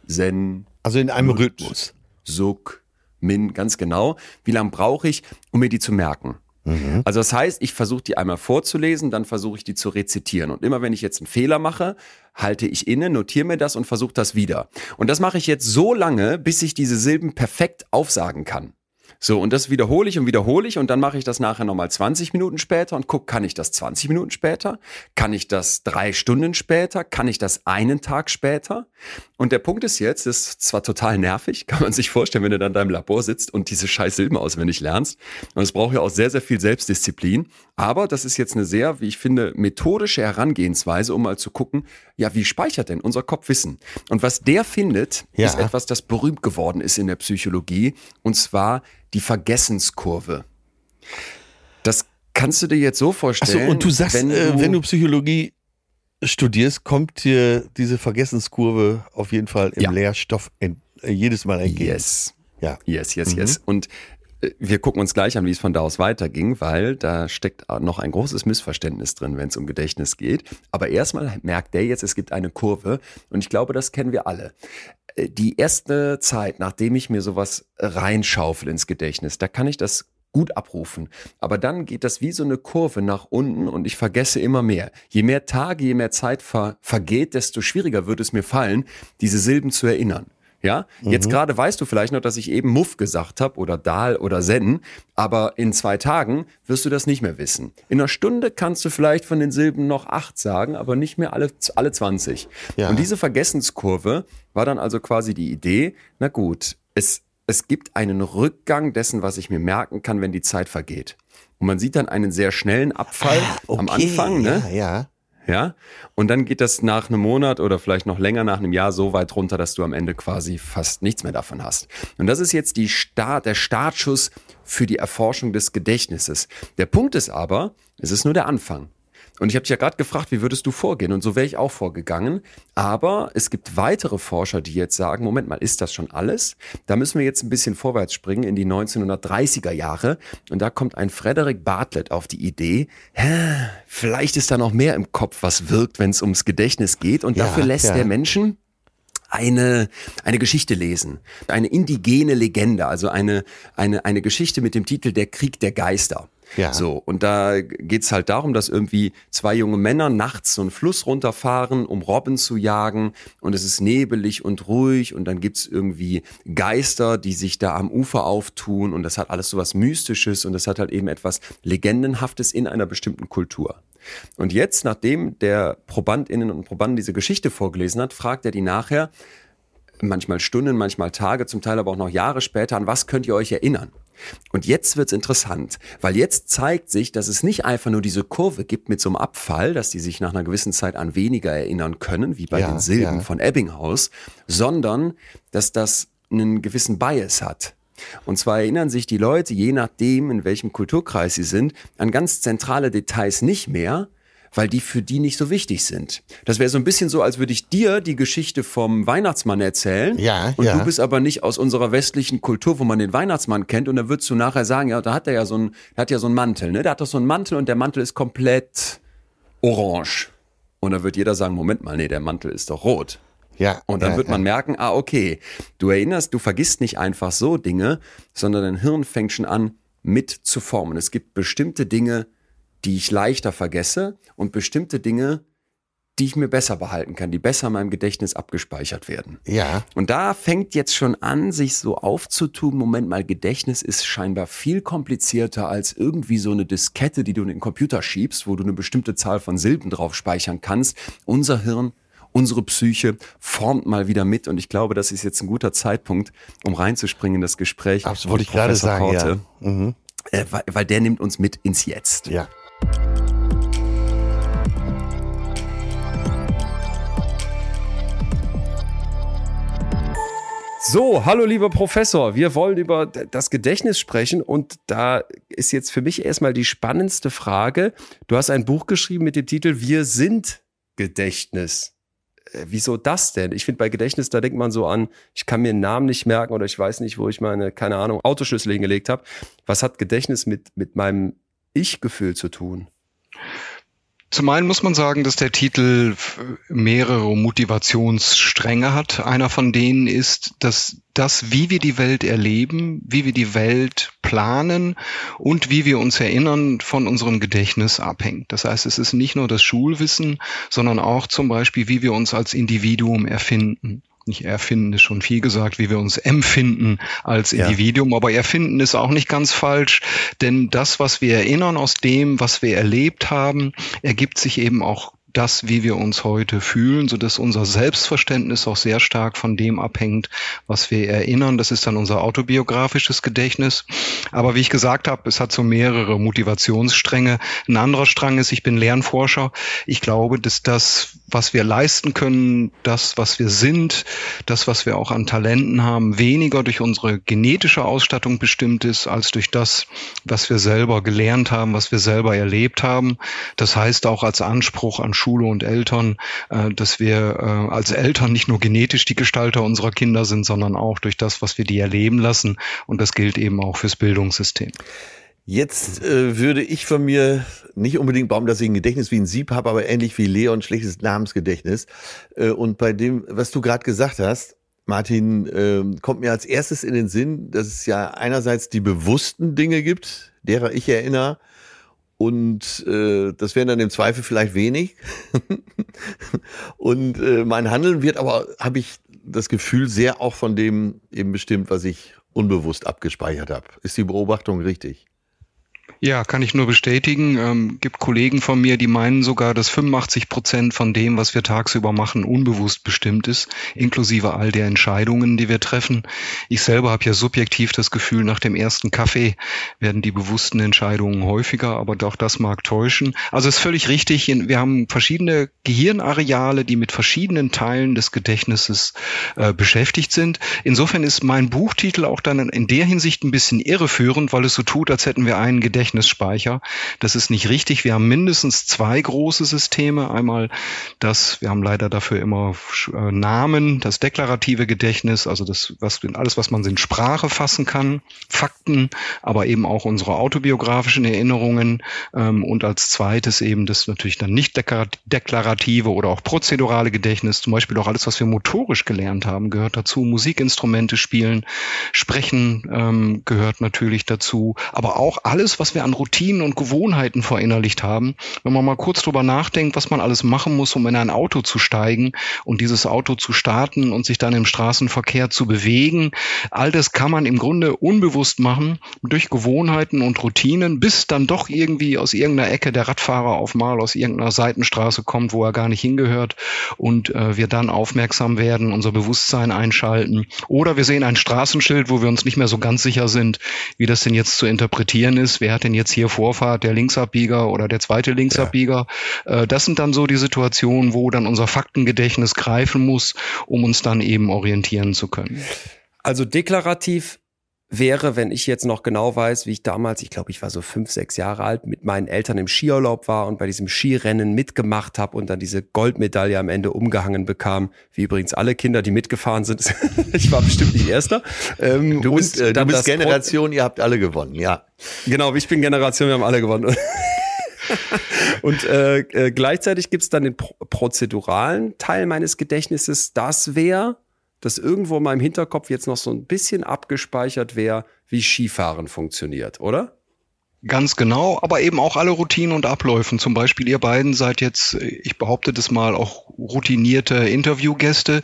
Zen. Also in einem Rhythmus. Suk, Min, ganz genau. Wie lange brauche ich, um mir die zu merken? Mhm. Also das heißt, ich versuche die einmal vorzulesen, dann versuche ich die zu rezitieren. Und immer wenn ich jetzt einen Fehler mache, halte ich inne, notiere mir das und versuche das wieder. Und das mache ich jetzt so lange, bis ich diese Silben perfekt aufsagen kann. So, und das wiederhole ich und wiederhole ich und dann mache ich das nachher nochmal 20 Minuten später und guck, kann ich das 20 Minuten später? Kann ich das drei Stunden später? Kann ich das einen Tag später? Und der Punkt ist jetzt, das ist zwar total nervig, kann man sich vorstellen, wenn du dann in deinem Labor sitzt und diese scheiß Silben auswendig lernst. Und es braucht ja auch sehr, sehr viel Selbstdisziplin. Aber das ist jetzt eine sehr, wie ich finde, methodische Herangehensweise, um mal zu gucken, ja, wie speichert denn unser Kopf Wissen? Und was der findet, ja. ist etwas, das berühmt geworden ist in der Psychologie. Und zwar die Vergessenskurve. Das kannst du dir jetzt so vorstellen. Achso, und du sagst, wenn äh, du, äh, wenn du Psychologie studierst, kommt dir diese Vergessenskurve auf jeden Fall im ja. Lehrstoff äh, jedes Mal entgegen. Yes. Ja. Yes, yes, mhm. yes. Und äh, wir gucken uns gleich an, wie es von da aus weiterging, weil da steckt noch ein großes Missverständnis drin, wenn es um Gedächtnis geht. Aber erstmal merkt der jetzt, es gibt eine Kurve und ich glaube, das kennen wir alle. Äh, die erste Zeit, nachdem ich mir sowas reinschaufel ins Gedächtnis, da kann ich das gut abrufen. Aber dann geht das wie so eine Kurve nach unten und ich vergesse immer mehr. Je mehr Tage, je mehr Zeit ver vergeht, desto schwieriger wird es mir fallen, diese Silben zu erinnern. Ja, jetzt mhm. gerade weißt du vielleicht noch, dass ich eben Muff gesagt habe oder Dahl oder Sen, aber in zwei Tagen wirst du das nicht mehr wissen. In einer Stunde kannst du vielleicht von den Silben noch acht sagen, aber nicht mehr alle, alle 20. Ja. Und diese Vergessenskurve war dann also quasi die Idee, na gut, es, es gibt einen Rückgang dessen, was ich mir merken kann, wenn die Zeit vergeht. Und man sieht dann einen sehr schnellen Abfall ah, okay. am Anfang, ne? Ja, ja. Ja. Und dann geht das nach einem Monat oder vielleicht noch länger nach einem Jahr so weit runter, dass du am Ende quasi fast nichts mehr davon hast. Und das ist jetzt die Start, der Startschuss für die Erforschung des Gedächtnisses. Der Punkt ist aber, es ist nur der Anfang. Und ich habe dich ja gerade gefragt, wie würdest du vorgehen? Und so wäre ich auch vorgegangen. Aber es gibt weitere Forscher, die jetzt sagen, Moment mal, ist das schon alles? Da müssen wir jetzt ein bisschen vorwärts springen in die 1930er Jahre. Und da kommt ein Frederick Bartlett auf die Idee, hä, vielleicht ist da noch mehr im Kopf, was wirkt, wenn es ums Gedächtnis geht. Und dafür lässt ja. der Menschen eine, eine Geschichte lesen. Eine indigene Legende, also eine, eine, eine Geschichte mit dem Titel Der Krieg der Geister. Ja. So, und da geht's halt darum, dass irgendwie zwei junge Männer nachts so einen Fluss runterfahren, um Robben zu jagen. Und es ist nebelig und ruhig. Und dann gibt's irgendwie Geister, die sich da am Ufer auftun. Und das hat alles so was Mystisches und das hat halt eben etwas Legendenhaftes in einer bestimmten Kultur. Und jetzt, nachdem der Probandinnen und Probanden diese Geschichte vorgelesen hat, fragt er die nachher, manchmal Stunden, manchmal Tage, zum Teil aber auch noch Jahre später, an was könnt ihr euch erinnern? Und jetzt wird's interessant, weil jetzt zeigt sich, dass es nicht einfach nur diese Kurve gibt mit so einem Abfall, dass die sich nach einer gewissen Zeit an weniger erinnern können, wie bei ja, den Silben ja. von Ebbinghaus, sondern dass das einen gewissen Bias hat. Und zwar erinnern sich die Leute, je nachdem, in welchem Kulturkreis sie sind, an ganz zentrale Details nicht mehr, weil die für die nicht so wichtig sind. Das wäre so ein bisschen so, als würde ich dir die Geschichte vom Weihnachtsmann erzählen. Ja, und ja. du bist aber nicht aus unserer westlichen Kultur, wo man den Weihnachtsmann kennt. Und dann würdest du nachher sagen, ja, da hat er ja so ein, der hat ja so einen Mantel, ne? Der hat doch so einen Mantel und der Mantel ist komplett orange. Und dann wird jeder sagen, Moment mal, nee, der Mantel ist doch rot. Ja. Und dann ja, wird man ja. merken, ah, okay, du erinnerst, du vergisst nicht einfach so Dinge, sondern dein Hirn fängt schon an, mit zu formen. Es gibt bestimmte Dinge, die ich leichter vergesse und bestimmte Dinge, die ich mir besser behalten kann, die besser in meinem Gedächtnis abgespeichert werden. Ja. Und da fängt jetzt schon an, sich so aufzutun, Moment mal, Gedächtnis ist scheinbar viel komplizierter als irgendwie so eine Diskette, die du in den Computer schiebst, wo du eine bestimmte Zahl von Silben drauf speichern kannst. Unser Hirn unsere Psyche formt mal wieder mit. Und ich glaube, das ist jetzt ein guter Zeitpunkt, um reinzuspringen in das Gespräch. Das wollte ich gerade sagen, Korte, ja. Mhm. Äh, weil, weil der nimmt uns mit ins Jetzt. Ja. So, hallo lieber Professor, wir wollen über das Gedächtnis sprechen und da ist jetzt für mich erstmal die spannendste Frage. Du hast ein Buch geschrieben mit dem Titel Wir sind Gedächtnis. Äh, wieso das denn? Ich finde bei Gedächtnis, da denkt man so an, ich kann mir einen Namen nicht merken oder ich weiß nicht, wo ich meine, keine Ahnung, Autoschlüssel hingelegt habe. Was hat Gedächtnis mit, mit meinem Ich-Gefühl zu tun? Zum einen muss man sagen, dass der Titel mehrere Motivationsstränge hat. Einer von denen ist, dass das, wie wir die Welt erleben, wie wir die Welt planen und wie wir uns erinnern, von unserem Gedächtnis abhängt. Das heißt, es ist nicht nur das Schulwissen, sondern auch zum Beispiel, wie wir uns als Individuum erfinden nicht erfinden ist schon viel gesagt, wie wir uns empfinden als Individuum, ja. aber erfinden ist auch nicht ganz falsch, denn das, was wir erinnern aus dem, was wir erlebt haben, ergibt sich eben auch das, wie wir uns heute fühlen, so dass unser Selbstverständnis auch sehr stark von dem abhängt, was wir erinnern. Das ist dann unser autobiografisches Gedächtnis. Aber wie ich gesagt habe, es hat so mehrere Motivationsstränge. Ein anderer Strang ist, ich bin Lernforscher. Ich glaube, dass das, was wir leisten können, das, was wir sind, das, was wir auch an Talenten haben, weniger durch unsere genetische Ausstattung bestimmt ist, als durch das, was wir selber gelernt haben, was wir selber erlebt haben. Das heißt auch als Anspruch an Schule und Eltern, äh, dass wir äh, als Eltern nicht nur genetisch die Gestalter unserer Kinder sind, sondern auch durch das, was wir die erleben lassen. Und das gilt eben auch fürs Bildungssystem. Jetzt äh, würde ich von mir nicht unbedingt bauen, dass ich ein Gedächtnis wie ein Sieb habe, aber ähnlich wie Leon schlechtes Namensgedächtnis. Äh, und bei dem, was du gerade gesagt hast, Martin, äh, kommt mir als erstes in den Sinn, dass es ja einerseits die bewussten Dinge gibt, derer ich erinnere, und äh, das wären dann im Zweifel vielleicht wenig. und äh, mein Handeln wird aber, habe ich das Gefühl, sehr auch von dem eben bestimmt, was ich unbewusst abgespeichert habe. Ist die Beobachtung richtig? Ja, kann ich nur bestätigen. Ähm, gibt Kollegen von mir, die meinen sogar, dass 85 Prozent von dem, was wir tagsüber machen, unbewusst bestimmt ist, inklusive all der Entscheidungen, die wir treffen. Ich selber habe ja subjektiv das Gefühl, nach dem ersten Kaffee werden die bewussten Entscheidungen häufiger, aber doch das mag täuschen. Also ist völlig richtig. Wir haben verschiedene Gehirnareale, die mit verschiedenen Teilen des Gedächtnisses äh, beschäftigt sind. Insofern ist mein Buchtitel auch dann in der Hinsicht ein bisschen irreführend, weil es so tut, als hätten wir einen Gedächtnis Gedächtnisspeicher. Das ist nicht richtig. Wir haben mindestens zwei große Systeme. Einmal das, wir haben leider dafür immer äh, Namen, das deklarative Gedächtnis, also das, was, alles, was man in Sprache fassen kann, Fakten, aber eben auch unsere autobiografischen Erinnerungen ähm, und als zweites eben das natürlich dann nicht deklarative oder auch prozedurale Gedächtnis, zum Beispiel auch alles, was wir motorisch gelernt haben, gehört dazu. Musikinstrumente spielen, sprechen ähm, gehört natürlich dazu, aber auch alles, was wir an Routinen und Gewohnheiten verinnerlicht haben. Wenn man mal kurz drüber nachdenkt, was man alles machen muss, um in ein Auto zu steigen und dieses Auto zu starten und sich dann im Straßenverkehr zu bewegen, all das kann man im Grunde unbewusst machen durch Gewohnheiten und Routinen, bis dann doch irgendwie aus irgendeiner Ecke der Radfahrer auf mal aus irgendeiner Seitenstraße kommt, wo er gar nicht hingehört und äh, wir dann aufmerksam werden, unser Bewusstsein einschalten. Oder wir sehen ein Straßenschild, wo wir uns nicht mehr so ganz sicher sind, wie das denn jetzt zu interpretieren ist. Wer hat denn jetzt hier Vorfahrt, der Linksabbieger oder der zweite Linksabbieger? Ja. Äh, das sind dann so die Situationen, wo dann unser Faktengedächtnis greifen muss, um uns dann eben orientieren zu können. Also deklarativ wäre, wenn ich jetzt noch genau weiß, wie ich damals, ich glaube, ich war so fünf, sechs Jahre alt, mit meinen Eltern im Skiurlaub war und bei diesem Skirennen mitgemacht habe und dann diese Goldmedaille am Ende umgehangen bekam, wie übrigens alle Kinder, die mitgefahren sind. ich war bestimmt nicht Erster. Ähm, du bist, äh, du bist Generation, Pro ihr habt alle gewonnen, ja. Genau, ich bin Generation, wir haben alle gewonnen. und äh, äh, gleichzeitig gibt's dann den pro prozeduralen Teil meines Gedächtnisses. Das wäre dass irgendwo in meinem Hinterkopf jetzt noch so ein bisschen abgespeichert wäre, wie Skifahren funktioniert, oder? Ganz genau, aber eben auch alle Routinen und Abläufen. Zum Beispiel ihr beiden seid jetzt, ich behaupte das mal, auch routinierte Interviewgäste.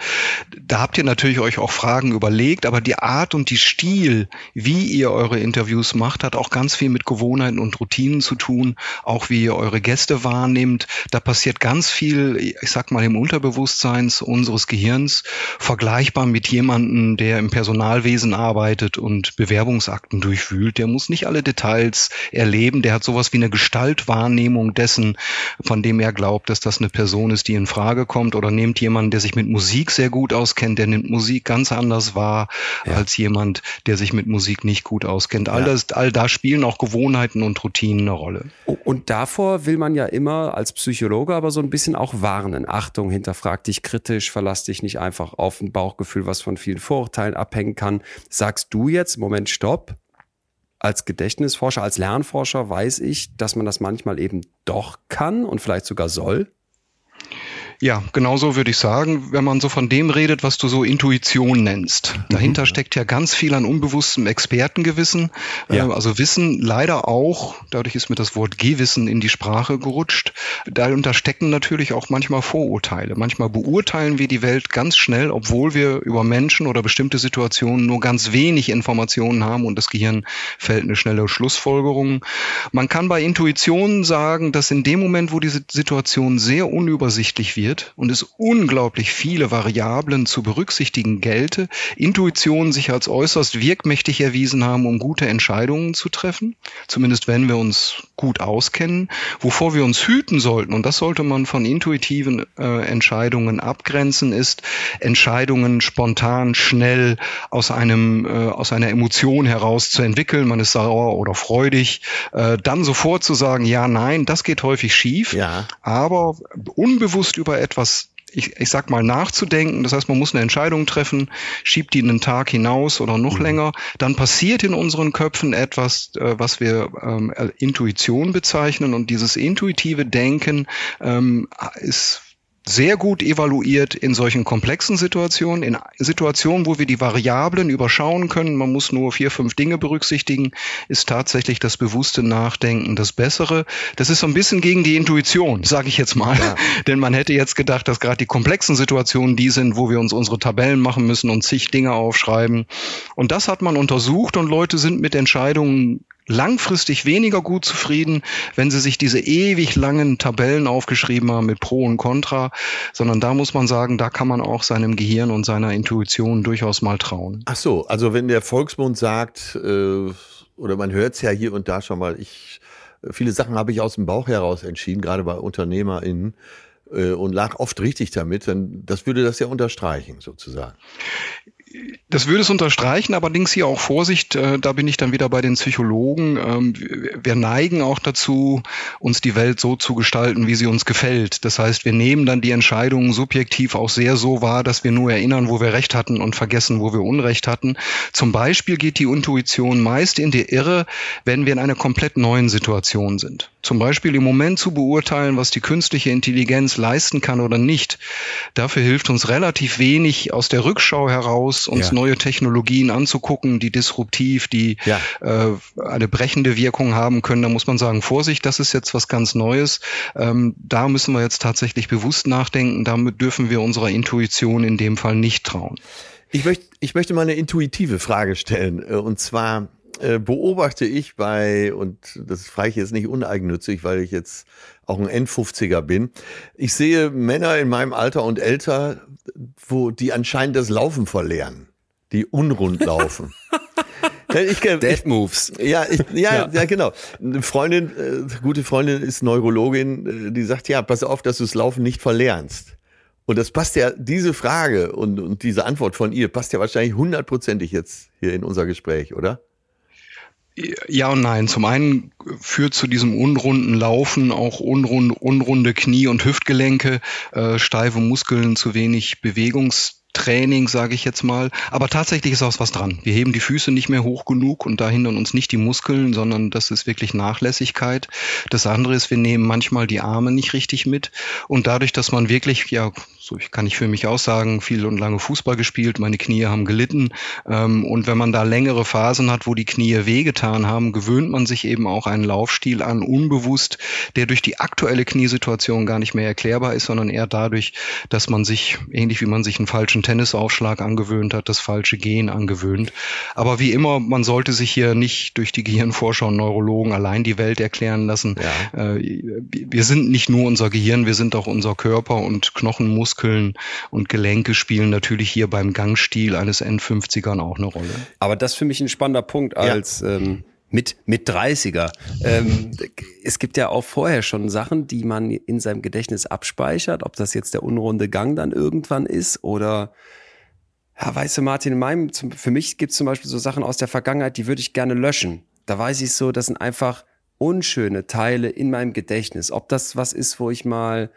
Da habt ihr natürlich euch auch Fragen überlegt, aber die Art und die Stil, wie ihr eure Interviews macht, hat auch ganz viel mit Gewohnheiten und Routinen zu tun. Auch wie ihr eure Gäste wahrnehmt. Da passiert ganz viel, ich sag mal, im Unterbewusstsein unseres Gehirns, vergleichbar mit jemandem, der im Personalwesen arbeitet und Bewerbungsakten durchwühlt. Der muss nicht alle Details erleben. Der hat sowas wie eine Gestaltwahrnehmung dessen, von dem er glaubt, dass das eine Person ist, die in Frage kommt. Oder nehmt jemanden, der sich mit Musik sehr gut auskennt, der nimmt Musik ganz anders wahr ja. als jemand, der sich mit Musik nicht gut auskennt. All, ja. das, all da spielen auch Gewohnheiten und Routinen eine Rolle. Und davor will man ja immer als Psychologe aber so ein bisschen auch warnen. Achtung, hinterfrag dich kritisch, verlass dich nicht einfach auf ein Bauchgefühl, was von vielen Vorurteilen abhängen kann. Sagst du jetzt, Moment, stopp, als Gedächtnisforscher, als Lernforscher weiß ich, dass man das manchmal eben doch kann und vielleicht sogar soll. Ja, genau so würde ich sagen, wenn man so von dem redet, was du so Intuition nennst. Dahinter mhm. steckt ja ganz viel an unbewusstem Expertengewissen, ja. äh, also Wissen leider auch, dadurch ist mir das Wort Gewissen in die Sprache gerutscht. Darunter stecken natürlich auch manchmal Vorurteile. Manchmal beurteilen wir die Welt ganz schnell, obwohl wir über Menschen oder bestimmte Situationen nur ganz wenig Informationen haben und das Gehirn fällt eine schnelle Schlussfolgerung. Man kann bei Intuition sagen, dass in dem Moment, wo diese Situation sehr unübersichtlich wird, wird und es unglaublich viele Variablen zu berücksichtigen gelte, Intuitionen sich als äußerst wirkmächtig erwiesen haben, um gute Entscheidungen zu treffen, zumindest wenn wir uns gut auskennen, wovor wir uns hüten sollten, und das sollte man von intuitiven äh, Entscheidungen abgrenzen, ist Entscheidungen spontan, schnell aus einem, äh, aus einer Emotion heraus zu entwickeln, man ist sauer oder freudig, äh, dann sofort zu sagen, ja, nein, das geht häufig schief, ja. aber unbewusst über etwas ich, ich sag mal, nachzudenken. Das heißt, man muss eine Entscheidung treffen, schiebt die einen Tag hinaus oder noch mhm. länger. Dann passiert in unseren Köpfen etwas, äh, was wir ähm, Intuition bezeichnen. Und dieses intuitive Denken ähm, ist sehr gut evaluiert in solchen komplexen Situationen, in Situationen, wo wir die Variablen überschauen können, man muss nur vier, fünf Dinge berücksichtigen, ist tatsächlich das bewusste Nachdenken das Bessere. Das ist so ein bisschen gegen die Intuition, sage ich jetzt mal. Ja. Denn man hätte jetzt gedacht, dass gerade die komplexen Situationen die sind, wo wir uns unsere Tabellen machen müssen und zig Dinge aufschreiben. Und das hat man untersucht und Leute sind mit Entscheidungen langfristig weniger gut zufrieden, wenn sie sich diese ewig langen Tabellen aufgeschrieben haben mit Pro und Contra, sondern da muss man sagen, da kann man auch seinem Gehirn und seiner Intuition durchaus mal trauen. Ach so, also wenn der Volksmund sagt, äh, oder man hört es ja hier und da schon mal, ich viele Sachen habe ich aus dem Bauch heraus entschieden, gerade bei UnternehmerInnen äh, und lag oft richtig damit, dann das würde das ja unterstreichen sozusagen das würde es unterstreichen, allerdings hier auch Vorsicht, äh, da bin ich dann wieder bei den Psychologen. Ähm, wir neigen auch dazu, uns die Welt so zu gestalten, wie sie uns gefällt. Das heißt, wir nehmen dann die Entscheidungen subjektiv auch sehr so wahr, dass wir nur erinnern, wo wir Recht hatten und vergessen, wo wir Unrecht hatten. Zum Beispiel geht die Intuition meist in die Irre, wenn wir in einer komplett neuen Situation sind. Zum Beispiel im Moment zu beurteilen, was die künstliche Intelligenz leisten kann oder nicht. Dafür hilft uns relativ wenig aus der Rückschau heraus, uns ja. neue Technologien anzugucken, die disruptiv, die ja. äh, eine brechende Wirkung haben können. Da muss man sagen, Vorsicht, das ist jetzt was ganz Neues. Ähm, da müssen wir jetzt tatsächlich bewusst nachdenken. Damit dürfen wir unserer Intuition in dem Fall nicht trauen. Ich möchte, ich möchte mal eine intuitive Frage stellen. Äh, und zwar, beobachte ich bei, und das frage ich jetzt nicht uneigennützig, weil ich jetzt auch ein N50er bin, ich sehe Männer in meinem Alter und älter, wo die anscheinend das Laufen verlernen, die unrund laufen. Ich, Dead Moves. Ja, ich, ja, ja, ja, genau. Eine Freundin, äh, gute Freundin ist Neurologin, äh, die sagt, ja, pass auf, dass du das Laufen nicht verlernst. Und das passt ja, diese Frage und, und diese Antwort von ihr passt ja wahrscheinlich hundertprozentig jetzt hier in unser Gespräch, oder? Ja und nein. Zum einen führt zu diesem unrunden Laufen auch unrunde, unrunde Knie- und Hüftgelenke, äh, steife Muskeln, zu wenig Bewegungs Training, sage ich jetzt mal. Aber tatsächlich ist auch was dran. Wir heben die Füße nicht mehr hoch genug und da hindern uns nicht die Muskeln, sondern das ist wirklich Nachlässigkeit. Das andere ist, wir nehmen manchmal die Arme nicht richtig mit und dadurch, dass man wirklich, ja, so kann ich für mich auch sagen, viel und lange Fußball gespielt, meine Knie haben gelitten ähm, und wenn man da längere Phasen hat, wo die Knie wehgetan haben, gewöhnt man sich eben auch einen Laufstil an, unbewusst, der durch die aktuelle Kniesituation gar nicht mehr erklärbar ist, sondern eher dadurch, dass man sich, ähnlich wie man sich einen falschen Tennisaufschlag angewöhnt hat, das falsche Gehen angewöhnt. Aber wie immer, man sollte sich hier nicht durch die Gehirnforscher und Neurologen allein die Welt erklären lassen. Ja. Äh, wir sind nicht nur unser Gehirn, wir sind auch unser Körper und Knochen, Muskeln und Gelenke spielen natürlich hier beim Gangstil eines N50ern auch eine Rolle. Aber das ist für mich ein spannender Punkt als ja. ähm, mit, mit 30er. Ähm, es gibt ja auch vorher schon Sachen, die man in seinem Gedächtnis abspeichert, ob das jetzt der unrunde Gang dann irgendwann ist oder ja, weißt du, Martin, in meinem, für mich gibt es zum Beispiel so Sachen aus der Vergangenheit, die würde ich gerne löschen. Da weiß ich so, das sind einfach unschöne Teile in meinem Gedächtnis. Ob das was ist, wo ich mal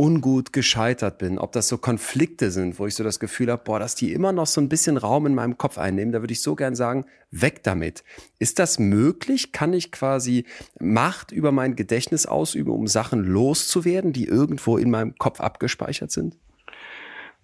ungut gescheitert bin, ob das so Konflikte sind, wo ich so das Gefühl habe, boah, dass die immer noch so ein bisschen Raum in meinem Kopf einnehmen, da würde ich so gern sagen, weg damit. Ist das möglich? Kann ich quasi Macht über mein Gedächtnis ausüben, um Sachen loszuwerden, die irgendwo in meinem Kopf abgespeichert sind?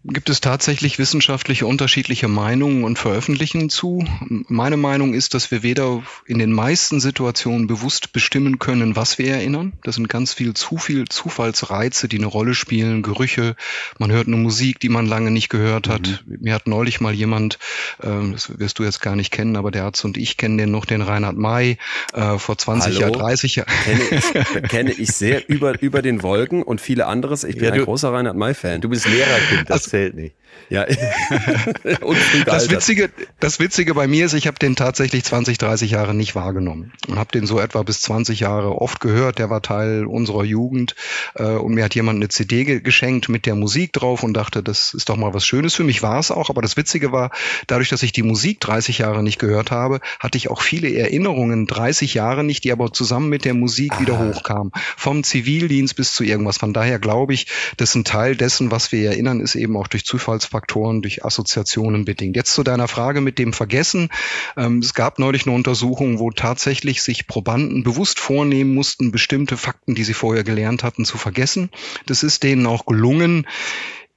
Gibt es tatsächlich wissenschaftliche unterschiedliche Meinungen und Veröffentlichungen zu. Meine Meinung ist, dass wir weder in den meisten Situationen bewusst bestimmen können, was wir erinnern. Das sind ganz viel zu viel Zufallsreize, die eine Rolle spielen, Gerüche. Man hört eine Musik, die man lange nicht gehört hat. Mhm. Mir hat neulich mal jemand, äh, das wirst du jetzt gar nicht kennen, aber der Arzt und ich kennen den noch, den Reinhard May, äh, vor 20 Jahren, 30 Jahren. Kenne ich, kenne ich sehr über, über den Wolken und viele anderes. Ich bin ja, ein großer Reinhard May-Fan. Du bist Lehrerkind. Das also, certainty Ja. das Witzige, das Witzige bei mir ist, ich habe den tatsächlich 20, 30 Jahre nicht wahrgenommen und habe den so etwa bis 20 Jahre oft gehört. Der war Teil unserer Jugend äh, und mir hat jemand eine CD ge geschenkt mit der Musik drauf und dachte, das ist doch mal was Schönes für mich. War es auch, aber das Witzige war, dadurch, dass ich die Musik 30 Jahre nicht gehört habe, hatte ich auch viele Erinnerungen 30 Jahre nicht, die aber zusammen mit der Musik ah. wieder hochkamen. Vom Zivildienst bis zu irgendwas. Von daher glaube ich, dass ein Teil dessen, was wir erinnern, ist eben auch durch Zufallsfaktoren, durch Assoziationen bedingt. Jetzt zu deiner Frage mit dem Vergessen. Ähm, es gab neulich eine Untersuchung, wo tatsächlich sich Probanden bewusst vornehmen mussten, bestimmte Fakten, die sie vorher gelernt hatten, zu vergessen. Das ist denen auch gelungen.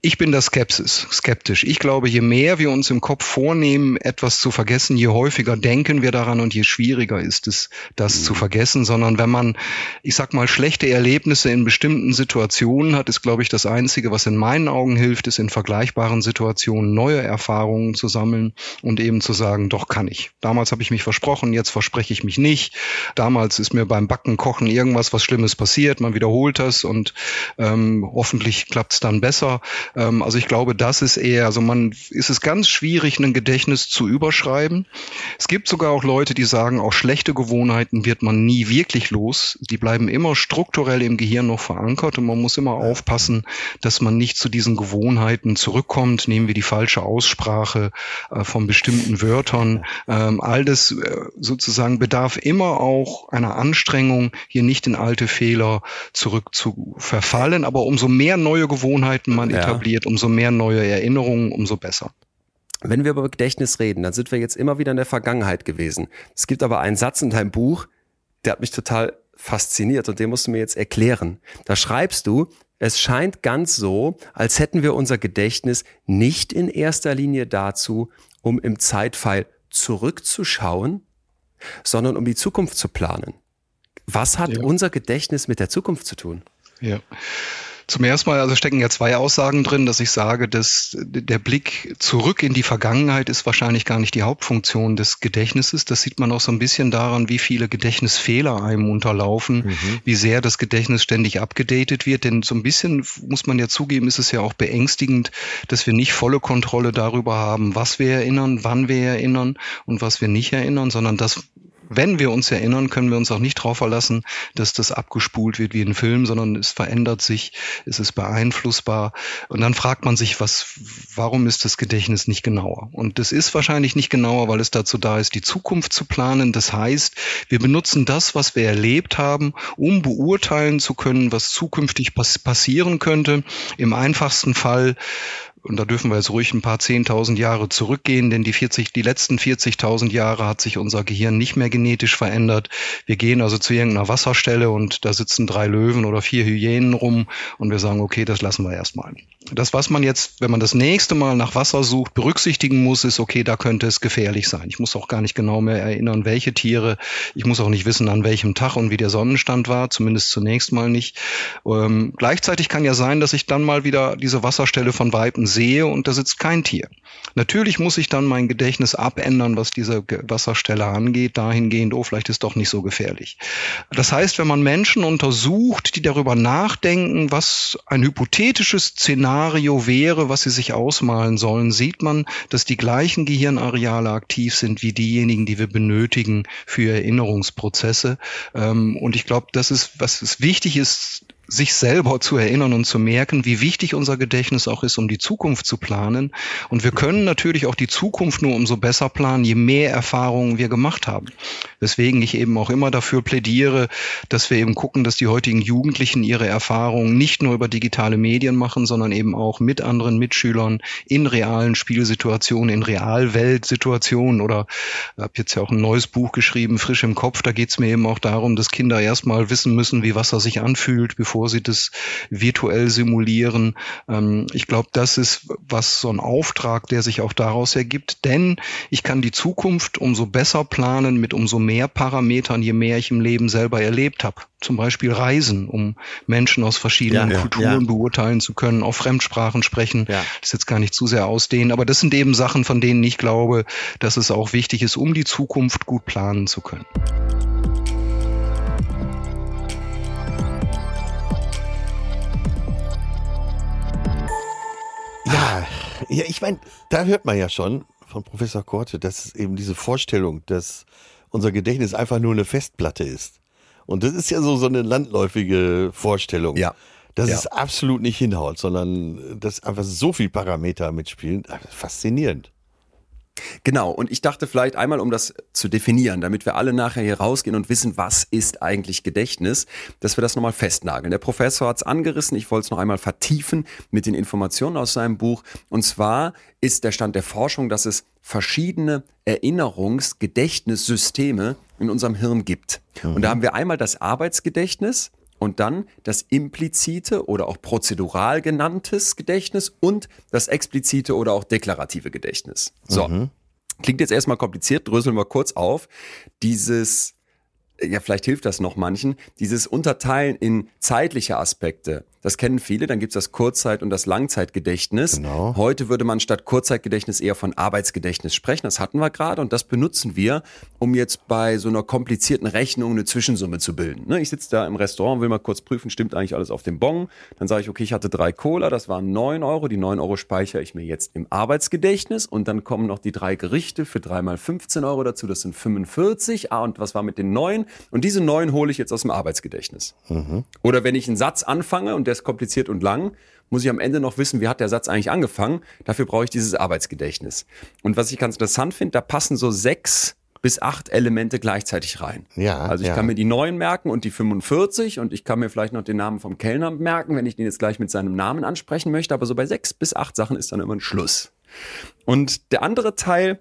Ich bin da Skepsis, skeptisch. Ich glaube, je mehr wir uns im Kopf vornehmen, etwas zu vergessen, je häufiger denken wir daran und je schwieriger ist es, das mhm. zu vergessen. Sondern wenn man, ich sag mal, schlechte Erlebnisse in bestimmten Situationen hat, ist, glaube ich, das Einzige, was in meinen Augen hilft, ist in vergleichbaren Situationen neue Erfahrungen zu sammeln und eben zu sagen, doch kann ich. Damals habe ich mich versprochen, jetzt verspreche ich mich nicht. Damals ist mir beim Backen, Kochen irgendwas, was Schlimmes passiert. Man wiederholt das und ähm, hoffentlich klappt es dann besser ähm, also ich glaube, das ist eher, also man ist es ganz schwierig, ein Gedächtnis zu überschreiben. Es gibt sogar auch Leute, die sagen, auch schlechte Gewohnheiten wird man nie wirklich los. Die bleiben immer strukturell im Gehirn noch verankert und man muss immer aufpassen, dass man nicht zu diesen Gewohnheiten zurückkommt. Nehmen wir die falsche Aussprache äh, von bestimmten Wörtern. Ähm, all das äh, sozusagen bedarf immer auch einer Anstrengung, hier nicht in alte Fehler zurück zu verfallen. Aber umso mehr neue Gewohnheiten man ja etabliert, umso mehr neue Erinnerungen, umso besser. Wenn wir über Gedächtnis reden, dann sind wir jetzt immer wieder in der Vergangenheit gewesen. Es gibt aber einen Satz in deinem Buch, der hat mich total fasziniert und den musst du mir jetzt erklären. Da schreibst du, es scheint ganz so, als hätten wir unser Gedächtnis nicht in erster Linie dazu, um im Zeitpfeil zurückzuschauen, sondern um die Zukunft zu planen. Was hat ja. unser Gedächtnis mit der Zukunft zu tun? Ja. Zum ersten Mal also stecken ja zwei Aussagen drin, dass ich sage, dass der Blick zurück in die Vergangenheit ist wahrscheinlich gar nicht die Hauptfunktion des Gedächtnisses. Das sieht man auch so ein bisschen daran, wie viele Gedächtnisfehler einem unterlaufen, mhm. wie sehr das Gedächtnis ständig abgedatet wird. Denn so ein bisschen muss man ja zugeben, ist es ja auch beängstigend, dass wir nicht volle Kontrolle darüber haben, was wir erinnern, wann wir erinnern und was wir nicht erinnern, sondern das, wenn wir uns erinnern, können wir uns auch nicht darauf verlassen, dass das abgespult wird wie ein Film, sondern es verändert sich, es ist beeinflussbar. Und dann fragt man sich, was, warum ist das Gedächtnis nicht genauer? Und das ist wahrscheinlich nicht genauer, weil es dazu da ist, die Zukunft zu planen. Das heißt, wir benutzen das, was wir erlebt haben, um beurteilen zu können, was zukünftig pass passieren könnte. Im einfachsten Fall und da dürfen wir jetzt ruhig ein paar 10.000 Jahre zurückgehen, denn die 40, die letzten 40.000 Jahre hat sich unser Gehirn nicht mehr genetisch verändert. Wir gehen also zu irgendeiner Wasserstelle und da sitzen drei Löwen oder vier Hyänen rum und wir sagen, okay, das lassen wir erstmal. Das, was man jetzt, wenn man das nächste Mal nach Wasser sucht, berücksichtigen muss, ist, okay, da könnte es gefährlich sein. Ich muss auch gar nicht genau mehr erinnern, welche Tiere. Ich muss auch nicht wissen, an welchem Tag und wie der Sonnenstand war, zumindest zunächst mal nicht. Ähm, gleichzeitig kann ja sein, dass ich dann mal wieder diese Wasserstelle von Weitem sehe und da sitzt kein Tier. Natürlich muss ich dann mein Gedächtnis abändern, was diese Wasserstelle angeht, dahingehend, oh, vielleicht ist doch nicht so gefährlich. Das heißt, wenn man Menschen untersucht, die darüber nachdenken, was ein hypothetisches Szenario wäre, was sie sich ausmalen sollen, sieht man, dass die gleichen Gehirnareale aktiv sind wie diejenigen, die wir benötigen für Erinnerungsprozesse. Ähm, und ich glaube, das ist, was es wichtig ist, sich selber zu erinnern und zu merken, wie wichtig unser Gedächtnis auch ist, um die Zukunft zu planen. Und wir können natürlich auch die Zukunft nur umso besser planen, je mehr Erfahrungen wir gemacht haben. Weswegen ich eben auch immer dafür plädiere, dass wir eben gucken, dass die heutigen Jugendlichen ihre Erfahrungen nicht nur über digitale Medien machen, sondern eben auch mit anderen Mitschülern in realen Spielsituationen, in Realweltsituationen oder ich habe jetzt ja auch ein neues Buch geschrieben, frisch im Kopf, da geht es mir eben auch darum, dass Kinder erstmal wissen müssen, wie Wasser sich anfühlt, bevor bevor sie das virtuell simulieren. Ähm, ich glaube, das ist was so ein Auftrag, der sich auch daraus ergibt, denn ich kann die Zukunft umso besser planen mit umso mehr Parametern, je mehr ich im Leben selber erlebt habe. Zum Beispiel Reisen, um Menschen aus verschiedenen ja, Kulturen ja. beurteilen zu können, auf Fremdsprachen sprechen. Ja. Das ist jetzt gar nicht zu sehr ausdehnen, aber das sind eben Sachen, von denen ich glaube, dass es auch wichtig ist, um die Zukunft gut planen zu können. Ja, ja ich meine, da hört man ja schon von Professor Korte, dass eben diese Vorstellung, dass unser Gedächtnis einfach nur eine Festplatte ist. Und das ist ja so, so eine landläufige Vorstellung. Ja. Dass ja. es absolut nicht hinhaut, sondern dass einfach so viele Parameter mitspielen. Faszinierend. Genau, und ich dachte vielleicht einmal, um das zu definieren, damit wir alle nachher hier rausgehen und wissen, was ist eigentlich Gedächtnis, dass wir das nochmal festnageln. Der Professor hat es angerissen, ich wollte es noch einmal vertiefen mit den Informationen aus seinem Buch. Und zwar ist der Stand der Forschung, dass es verschiedene Erinnerungs-, Gedächtnissysteme in unserem Hirn gibt. Mhm. Und da haben wir einmal das Arbeitsgedächtnis, und dann das implizite oder auch prozedural genanntes Gedächtnis und das explizite oder auch deklarative Gedächtnis. So. Mhm. Klingt jetzt erstmal kompliziert, dröseln wir kurz auf. Dieses ja, vielleicht hilft das noch manchen, dieses Unterteilen in zeitliche Aspekte. Das kennen viele, dann gibt's das Kurzzeit- und das Langzeitgedächtnis. Genau. Heute würde man statt Kurzzeitgedächtnis eher von Arbeitsgedächtnis sprechen. Das hatten wir gerade und das benutzen wir, um jetzt bei so einer komplizierten Rechnung eine Zwischensumme zu bilden. Ne, ich sitze da im Restaurant und will mal kurz prüfen, stimmt eigentlich alles auf dem Bon. Dann sage ich, okay, ich hatte drei Cola, das waren neun Euro. Die neun Euro speichere ich mir jetzt im Arbeitsgedächtnis und dann kommen noch die drei Gerichte für dreimal 15 Euro dazu. Das sind 45. Ah, und was war mit den neun? Und diese neun hole ich jetzt aus dem Arbeitsgedächtnis. Mhm. Oder wenn ich einen Satz anfange und der ist kompliziert und lang, muss ich am Ende noch wissen, wie hat der Satz eigentlich angefangen. Dafür brauche ich dieses Arbeitsgedächtnis. Und was ich ganz interessant finde, da passen so sechs bis acht Elemente gleichzeitig rein. Ja, also ich ja. kann mir die neun merken und die 45 und ich kann mir vielleicht noch den Namen vom Kellner merken, wenn ich den jetzt gleich mit seinem Namen ansprechen möchte. Aber so bei sechs bis acht Sachen ist dann immer ein Schluss. Und der andere Teil,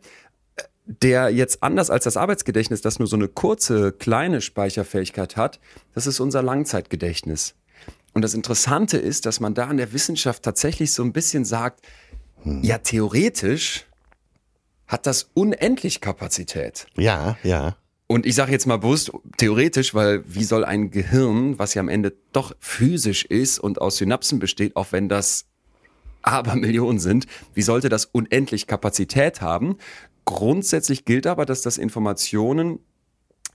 der jetzt anders als das Arbeitsgedächtnis, das nur so eine kurze, kleine Speicherfähigkeit hat, das ist unser Langzeitgedächtnis. Und das Interessante ist, dass man da in der Wissenschaft tatsächlich so ein bisschen sagt, hm. ja, theoretisch hat das unendlich Kapazität. Ja, ja. Und ich sage jetzt mal bewusst theoretisch, weil wie soll ein Gehirn, was ja am Ende doch physisch ist und aus Synapsen besteht, auch wenn das aber Millionen sind, wie sollte das unendlich Kapazität haben? Grundsätzlich gilt aber, dass das Informationen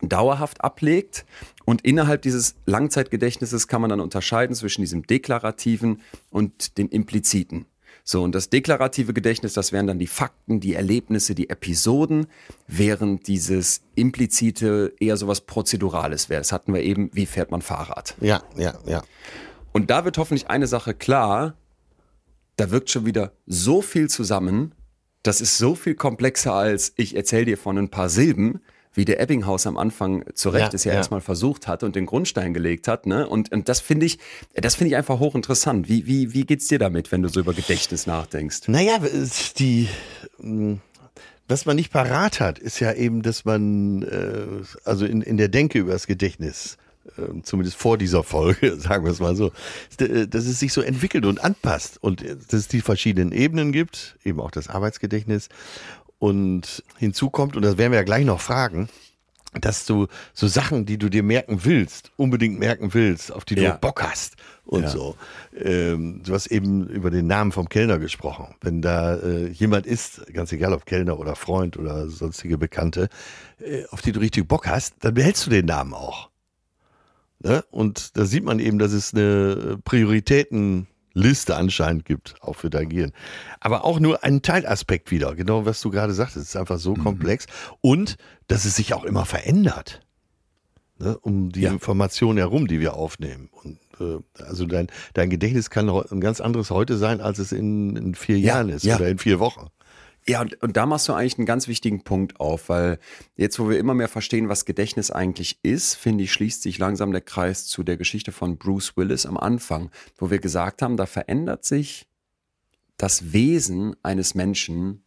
dauerhaft ablegt und innerhalb dieses Langzeitgedächtnisses kann man dann unterscheiden zwischen diesem deklarativen und dem impliziten. So, und das deklarative Gedächtnis, das wären dann die Fakten, die Erlebnisse, die Episoden, während dieses implizite eher sowas Prozedurales wäre. Das hatten wir eben, wie fährt man Fahrrad? Ja, ja, ja. Und da wird hoffentlich eine Sache klar, da wirkt schon wieder so viel zusammen, das ist so viel komplexer als ich erzähle dir von ein paar Silben, wie der Ebbinghaus am Anfang zu Recht Ja, es ja, ja. erstmal versucht hat und den Grundstein gelegt hat. Ne? Und, und das finde ich, das finde ich einfach hochinteressant. Wie, wie, wie geht's dir damit, wenn du so über Gedächtnis nachdenkst? Naja, die, mh, was man nicht parat hat, ist ja eben, dass man, äh, also in, in der Denke über das Gedächtnis, äh, zumindest vor dieser Folge, sagen wir es mal so, äh, dass es sich so entwickelt und anpasst und äh, dass es die verschiedenen Ebenen gibt, eben auch das Arbeitsgedächtnis. Und hinzu kommt, und das werden wir ja gleich noch fragen, dass du so Sachen, die du dir merken willst, unbedingt merken willst, auf die du Ja. Bock hast und Ja. so. Ähm, du hast eben über den Namen vom Kellner gesprochen. Wenn da äh, jemand ist, ganz egal ob Kellner oder Freund oder sonstige Bekannte, äh, auf die du richtig Bock hast, dann behältst du den Namen auch. Ne? Und da sieht man eben, dass es eine Prioritätenliste anscheinend gibt, auch für dein Gehirn. Aber auch nur einen Teilaspekt wieder, genau was du gerade sagtest. Es ist einfach so komplex und dass es sich auch immer verändert. Ne? Um die Ja. Informationen herum, die wir aufnehmen. Und äh, also dein, dein Gedächtnis kann ein ganz anderes heute sein, als es in, in vier Ja, Jahren ist ja. oder in vier Wochen. Ja, und, und da machst du eigentlich einen ganz wichtigen Punkt auf, weil jetzt, wo wir immer mehr verstehen, was Gedächtnis eigentlich ist, finde ich, schließt sich langsam der Kreis zu der Geschichte von Bruce Willis am Anfang, wo wir gesagt haben, da verändert sich das Wesen eines Menschen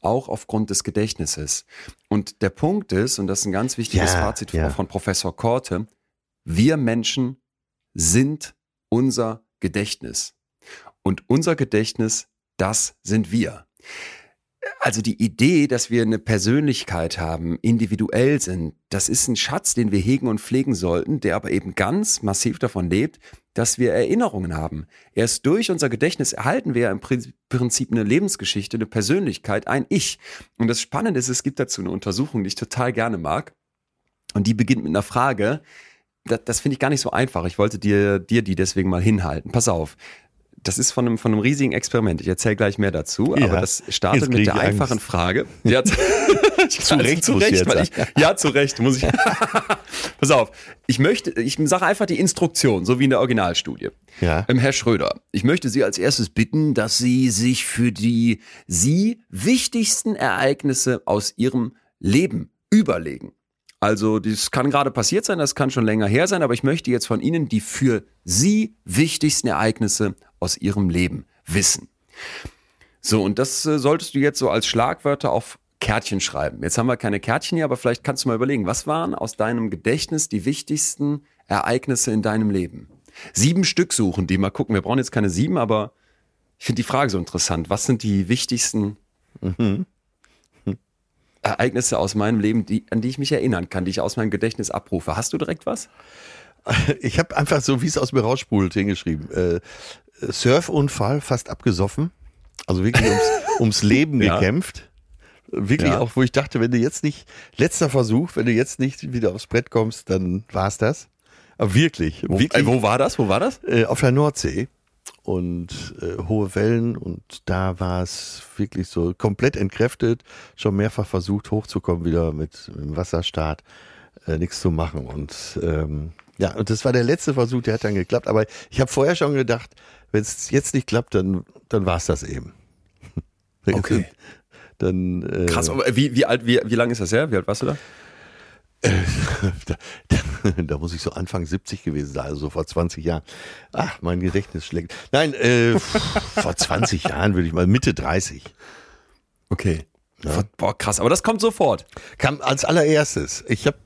auch aufgrund des Gedächtnisses. Und der Punkt ist, und das ist ein ganz wichtiges Ja, Fazit ja. von Professor Korte, wir Menschen sind unser Gedächtnis. Und unser Gedächtnis, das sind wir. Also die Idee, dass wir eine Persönlichkeit haben, individuell sind, das ist ein Schatz, den wir hegen und pflegen sollten, der aber eben ganz massiv davon lebt, dass wir Erinnerungen haben. Erst durch unser Gedächtnis erhalten wir im Prin- Prinzip eine Lebensgeschichte, eine Persönlichkeit, ein Ich. Und das Spannende ist, es gibt dazu eine Untersuchung, die ich total gerne mag. Und die beginnt mit einer Frage. Das, das finde ich gar nicht so einfach. Ich wollte dir, dir die deswegen mal hinhalten. Pass auf. Das ist von einem, von einem riesigen Experiment. Ich erzähle gleich mehr dazu, Ja, aber das startet mit der Angst. einfachen Frage. Ja, zu Recht zu muss Recht, ich, ja, zu Recht muss ich. Pass auf, ich möchte, ich sage einfach die Instruktion, so wie in der Originalstudie. Ja. Ähm, Herr Schröder, ich möchte Sie als erstes bitten, dass Sie sich für die Sie wichtigsten Ereignisse aus Ihrem Leben überlegen. Also, das kann gerade passiert sein, das kann schon länger her sein, aber ich möchte jetzt von Ihnen die für Sie wichtigsten Ereignisse aus Ihrem Leben wissen. So, und das äh, solltest du jetzt so als Schlagwörter auf Kärtchen schreiben. Jetzt haben wir keine Kärtchen hier, aber vielleicht kannst du mal überlegen, was waren aus deinem Gedächtnis die wichtigsten Ereignisse in deinem Leben? Sieben Stück suchen die. Mal gucken, wir brauchen jetzt keine sieben, aber ich finde die Frage so interessant. Was sind die wichtigsten Ereignisse aus meinem Leben, die, an die ich mich erinnern kann, die ich aus meinem Gedächtnis abrufe? Hast du direkt was? Ich habe einfach so, wie es aus mir raussprudelt, hingeschrieben. Äh, Surfunfall, fast abgesoffen. Also wirklich ums, ums Leben Ja. gekämpft. Wirklich Ja. auch, wo ich dachte, wenn du jetzt nicht, letzter Versuch, wenn du jetzt nicht wieder aufs Brett kommst, dann war's das. Aber wirklich, Wo, wirklich äh, wo war das? Wo war das? äh, auf der Nordsee und äh, hohe Wellen und da war es wirklich so komplett entkräftet, schon mehrfach versucht hochzukommen wieder mit, mit dem Wasserstart, äh, nichts zu machen und ähm, ja, und das war der letzte Versuch, der hat dann geklappt, aber ich habe vorher schon gedacht, wenn es jetzt nicht klappt, dann, dann war es das eben. Okay. Dann, äh, Krass, aber wie, wie alt, wie, wie lange ist das her? Wie alt warst du da? da, da, da muss ich so Anfang 70 gewesen sein, also so vor 20 Jahren. Ach, mein Gedächtnis schlägt. Nein, äh, vor 20 Jahren würde ich mal, Mitte 30. Okay. Boah, krass, aber das kommt sofort. Kam als allererstes. Ich habe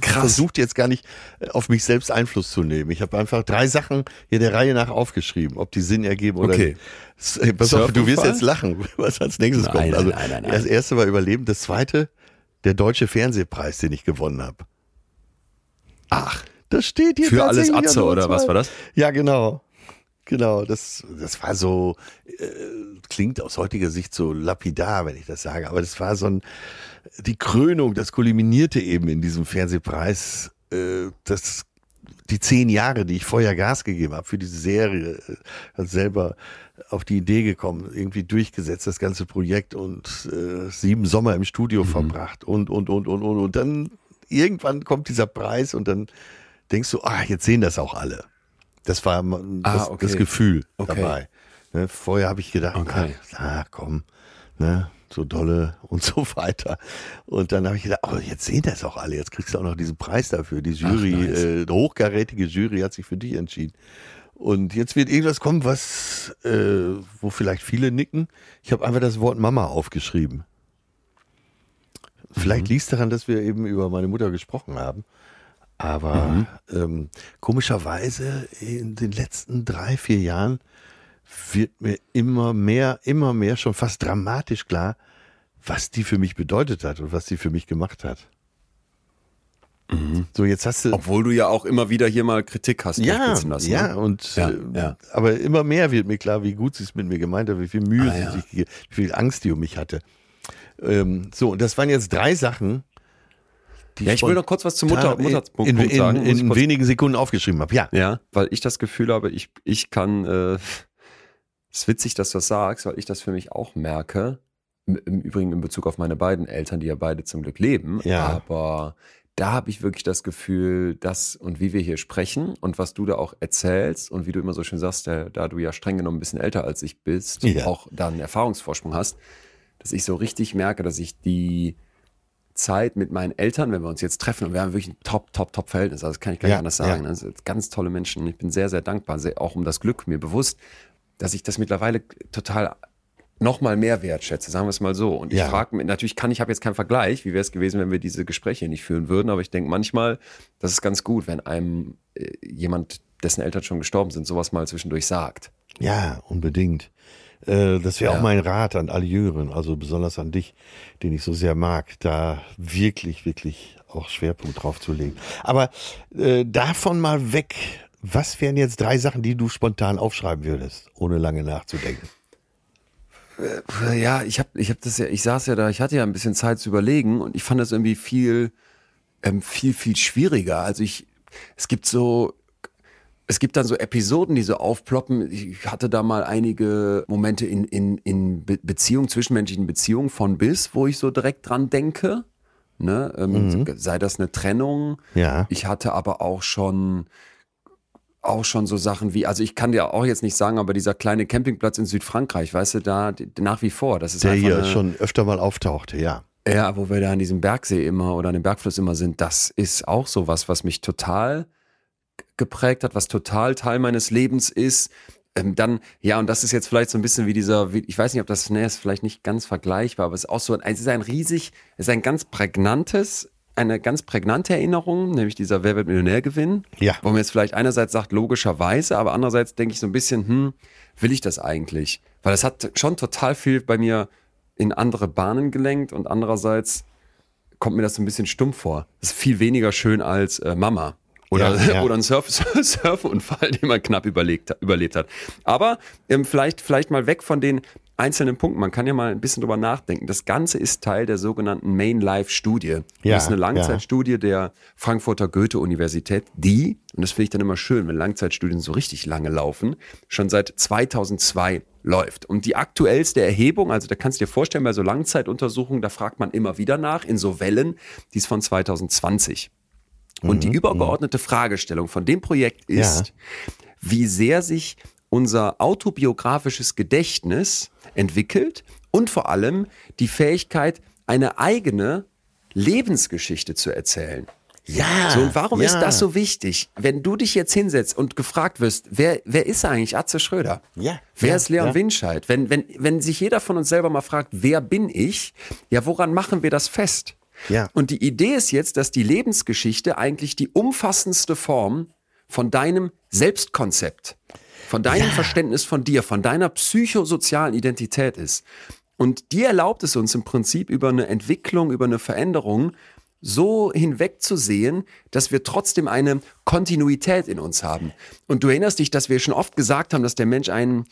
äh, versucht jetzt gar nicht äh, auf mich selbst Einfluss zu nehmen. Ich habe einfach drei Sachen hier der Reihe nach aufgeschrieben, ob die Sinn ergeben oder Okay. nicht. Äh, Pass auf, du wirst jetzt lachen, was als nächstes Nein, kommt. nein, Also nein, nein, das erste war Überleben, das zweite der deutsche Fernsehpreis, den ich gewonnen habe. Ach, Das steht hier für alles Atze oder was war das? Ja, genau. Genau, das, das war so, äh, klingt aus heutiger Sicht so lapidar, wenn ich das sage, aber das war so ein, die Krönung, das kulminierte eben in diesem Fernsehpreis, äh, das, die zehn Jahre, die ich vorher Gas gegeben habe für diese Serie, äh, hat selber auf die Idee gekommen, irgendwie durchgesetzt, das ganze Projekt und äh, sieben Sommer im Studio verbracht und, und, und, und, und, und dann irgendwann kommt dieser Preis und dann denkst du, ah, jetzt sehen das auch alle. Das war das, Ah, okay. das Gefühl Okay. dabei. Ne, vorher habe ich gedacht, Okay. ah, ah, komm, ne, so dolle und so weiter. Und dann habe ich gedacht, oh, jetzt sehen das auch alle, jetzt kriegst du auch noch diesen Preis dafür. Die Jury, Ach, nice. äh, hochkarätige Jury hat sich für dich entschieden. Und jetzt wird irgendwas kommen, was, äh, wo vielleicht viele nicken. Ich habe einfach das Wort Mama aufgeschrieben. Vielleicht liegt es daran, dass wir eben über meine Mutter gesprochen haben. Aber ähm, komischerweise in den letzten drei, vier Jahren wird mir immer mehr, immer mehr schon fast dramatisch klar, was die für mich bedeutet hat und was die für mich gemacht hat. So, jetzt hast du. Obwohl du ja auch immer wieder hier mal Kritik hast Ja, lassen. ja, ne? und Ja, äh, ja. aber immer mehr wird mir klar, wie gut sie es mit mir gemeint hat, wie viel Mühe Ah, sie ja. sich wie viel Angst die um mich hatte. Ähm, so, und das waren jetzt drei Sachen, Ja, ich will noch kurz was zum Mutter, Mutterpunkt in, in, sagen. in, in wenigen Sekunden aufgeschrieben habe. Ja, Ja, weil ich das Gefühl habe, ich, ich kann, äh, es ist witzig, dass du das sagst, weil ich das für mich auch merke. Im, Übrigen in Bezug auf meine beiden Eltern, die ja beide zum Glück leben. Ja. Aber da habe ich wirklich das Gefühl, dass und wie wir hier sprechen und was du da auch erzählst und wie du immer so schön sagst, der, da du ja streng genommen ein bisschen älter als ich bist, Ja. auch da einen Erfahrungsvorsprung hast, dass ich so richtig merke, dass ich die Zeit mit meinen Eltern, wenn wir uns jetzt treffen und wir haben wirklich ein top, top, top Verhältnis, also das kann ich gar Ja, nicht anders sagen. ja. Das sind ganz tolle Menschen. Ich bin sehr, sehr dankbar, sehr, auch um das Glück, mir bewusst, dass ich das mittlerweile total noch mal mehr wertschätze, sagen wir es mal so. Und ich Ja. frage mich, natürlich kann ich, habe jetzt keinen Vergleich, wie wäre es gewesen, wenn wir diese Gespräche nicht führen würden, aber ich denke manchmal, das ist ganz gut, wenn einem äh, jemand, dessen Eltern schon gestorben sind, sowas mal zwischendurch sagt. ja, unbedingt. Äh, das wäre Ja. auch mein Rat an alle Jüngeren, also besonders an dich, den ich so sehr mag, da wirklich, wirklich auch Schwerpunkt drauf zu legen. Aber äh, davon mal weg, was wären jetzt drei Sachen, die du spontan aufschreiben würdest, ohne lange nachzudenken? Ja, ich habe ich hab das ja, ich saß ja da, ich hatte ja ein bisschen Zeit zu überlegen und ich fand das irgendwie viel, ähm, viel, viel schwieriger. Also ich, es gibt so, es gibt dann so Episoden, die so aufploppen. Ich hatte da mal einige Momente in, in, in Be Beziehungen, zwischenmenschlichen Beziehungen von bis, wo ich so direkt dran denke. Ne? Ähm, Sei das eine Trennung. Ja. Ich hatte aber auch schon auch schon so Sachen wie, also ich kann dir auch jetzt nicht sagen, aber dieser kleine Campingplatz in Südfrankreich, weißt du, da nach wie vor, das ist Der hier eine, schon öfter mal auftauchte, ja. ja, wo wir da an diesem Bergsee immer oder an dem Bergfluss immer sind, das ist auch sowas, was mich total geprägt hat, was total Teil meines Lebens ist. Ähm, dann, ja, und das ist jetzt vielleicht so ein bisschen wie dieser, wie, ich weiß nicht, ob das, ne, ist vielleicht nicht ganz vergleichbar, aber es ist auch so, es ist ein riesig, es ist ein ganz prägnantes, eine ganz prägnante Erinnerung, nämlich dieser Wer wird Millionär-Gewinn. Ja. Wo man jetzt vielleicht einerseits sagt, logischerweise, aber andererseits denke ich so ein bisschen, hm, will ich das eigentlich? Weil das hat schon total viel bei mir in andere Bahnen gelenkt und andererseits kommt mir das so ein bisschen stumpf vor. Das ist viel weniger schön als äh, Mama. Oder, Ja, ja. oder ein Surf Surfunfall, den man knapp überlegt, überlebt hat. Aber ähm, vielleicht, vielleicht mal weg von den einzelnen Punkten. Man kann ja mal ein bisschen drüber nachdenken. Das Ganze ist Teil der sogenannten Main Life Studie. Ja, das ist eine Langzeitstudie der Frankfurter Goethe-Universität, die, und das finde ich dann immer schön, wenn Langzeitstudien so richtig lange laufen, schon seit 2002 läuft. Und die aktuellste Erhebung, also da kannst du dir vorstellen, bei so Langzeituntersuchungen, da fragt man immer wieder nach, in so Wellen, die ist von 2020. Und die übergeordnete Fragestellung von dem Projekt ist, wie sehr sich unser autobiografisches Gedächtnis entwickelt und vor allem die Fähigkeit, eine eigene Lebensgeschichte zu erzählen. Ja. So, und warum ja. ist das so wichtig? Wenn du dich jetzt hinsetzt und gefragt wirst, wer, wer ist eigentlich Atze Schröder? Ja, Wer ja, ist Leon ja. Winscheid? Wenn, wenn, wenn sich jeder von uns selber mal fragt, wer bin ich? Ja, woran machen wir das fest? Ja. Und die Idee ist jetzt, dass die Lebensgeschichte eigentlich die umfassendste Form von deinem Selbstkonzept, von deinem Verständnis von dir, von deiner psychosozialen Identität ist. Und die erlaubt es uns im Prinzip über eine Entwicklung, über eine Veränderung so hinwegzusehen, dass wir trotzdem eine Kontinuität in uns haben. Und du erinnerst dich, dass wir schon oft gesagt haben, dass der Mensch ein,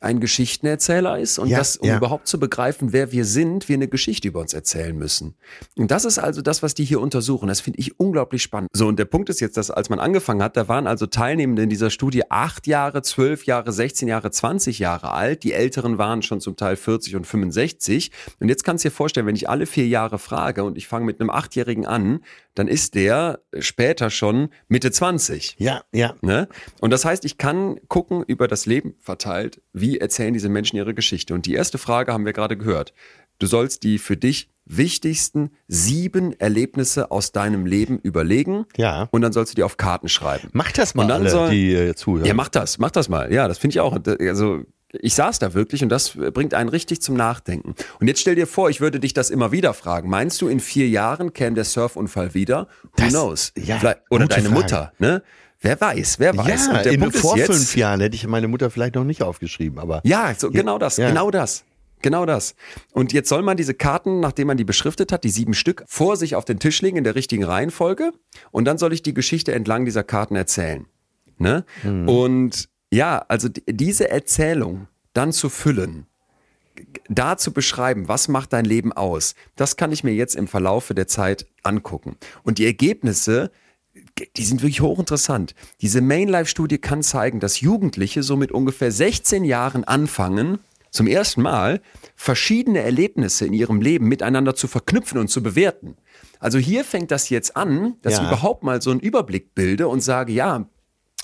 ein Geschichtenerzähler ist und Ja, dass, um ja. überhaupt zu begreifen, wer wir sind, wir eine Geschichte über uns erzählen müssen. Und das ist also das, was die hier untersuchen. Das finde ich unglaublich spannend. So, und der Punkt ist jetzt, dass als man angefangen hat, da waren also Teilnehmende in dieser Studie acht Jahre, zwölf Jahre, 16 Jahre, 20 Jahre alt. Die Älteren waren schon zum Teil 40 und 65. Und jetzt kannst du dir vorstellen, wenn ich alle vier Jahre frage und ich fange mit einem Achtjährigen an, dann ist der später schon Mitte 20. Ja, ja. Ne? Und das heißt, ich kann gucken über das Leben verteilt, wie erzählen diese Menschen ihre Geschichte. Und die erste Frage haben wir gerade gehört. Du sollst die für dich wichtigsten sieben Erlebnisse aus deinem Leben überlegen. Ja. Und dann sollst du die auf Karten schreiben. Mach das mal, Und dann alle, soll- die äh, zuhören. Ja, mach das, mach das mal. Ja, das finde ich auch. Also ich saß da wirklich und das bringt einen richtig zum Nachdenken. Und jetzt stell dir vor, ich würde dich das immer wieder fragen. Meinst du, in vier Jahren käme der Surfunfall wieder? Who Das- knows? ja, Vielleicht, oder deine Frage. Mutter, ne? Wer weiß, wer weiß. ja, in, Punkt vor jetzt, fünf Jahren hätte ich meine Mutter vielleicht noch nicht aufgeschrieben, aber Ja, so, genau das, ja. genau das. Genau das. Und jetzt soll man diese Karten, nachdem man die beschriftet hat, die sieben Stück, vor sich auf den Tisch legen in der richtigen Reihenfolge. Und dann soll ich die Geschichte entlang dieser Karten erzählen. Ne? Mhm. Und ja, also die- diese Erzählung dann zu füllen, da zu beschreiben, was macht dein Leben aus, das kann ich mir jetzt im Verlaufe der Zeit angucken. Und die Ergebnisse, die sind wirklich hochinteressant. Diese Main-Life-Studie kann zeigen, dass Jugendliche so mit ungefähr 16 Jahren anfangen, zum ersten Mal verschiedene Erlebnisse in ihrem Leben miteinander zu verknüpfen und zu bewerten. Also hier fängt das jetzt an, dass Ja. ich überhaupt mal so einen Überblick bilde und sage, ja,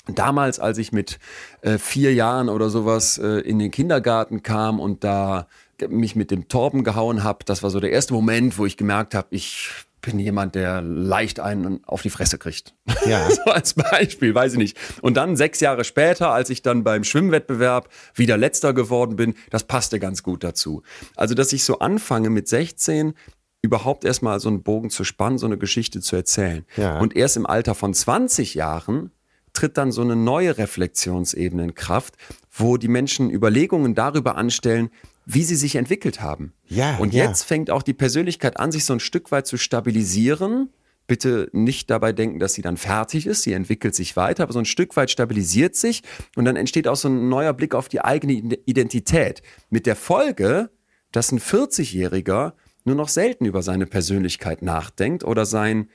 damals, als ich mit äh, vier Jahren oder sowas äh, in den Kindergarten kam und da mich mit dem Torben gehauen habe, das war so der erste Moment, wo ich gemerkt habe, ich bin jemand, der leicht einen auf die Fresse kriegt. Ja. so als Beispiel, weiß ich nicht. Und dann sechs Jahre später, als ich dann beim Schwimmwettbewerb wieder letzter geworden bin, das passte ganz gut dazu. Also, dass ich so anfange mit 16 überhaupt erstmal so einen Bogen zu spannen, so eine Geschichte zu erzählen. Ja. Und erst im Alter von 20 Jahren tritt dann so eine neue Reflexionsebene in Kraft, wo die Menschen Überlegungen darüber anstellen, wie sie sich entwickelt haben. Ja, Und ja. jetzt fängt auch die Persönlichkeit an, sich so ein Stück weit zu stabilisieren. Bitte nicht dabei denken, dass sie dann fertig ist. Sie entwickelt sich weiter, aber so ein Stück weit stabilisiert sich und dann entsteht auch so ein neuer Blick auf die eigene Identität. Mit der Folge, dass ein 40-Jähriger nur noch selten über seine Persönlichkeit nachdenkt oder sein,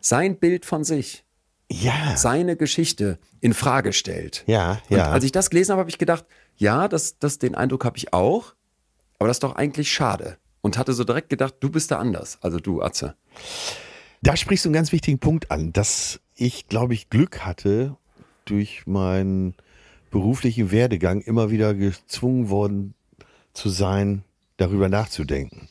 sein Bild von sich, ja, seine Geschichte in Frage stellt. ja, Und ja. als ich das gelesen habe, habe ich gedacht, ja, das, das, den Eindruck habe ich auch, aber das ist doch eigentlich schade. Und hatte so direkt gedacht, du bist da anders. Also du, Atze. Da sprichst du einen ganz wichtigen Punkt an, dass ich, glaube ich, Glück hatte, durch meinen beruflichen Werdegang immer wieder gezwungen worden zu sein, darüber nachzudenken.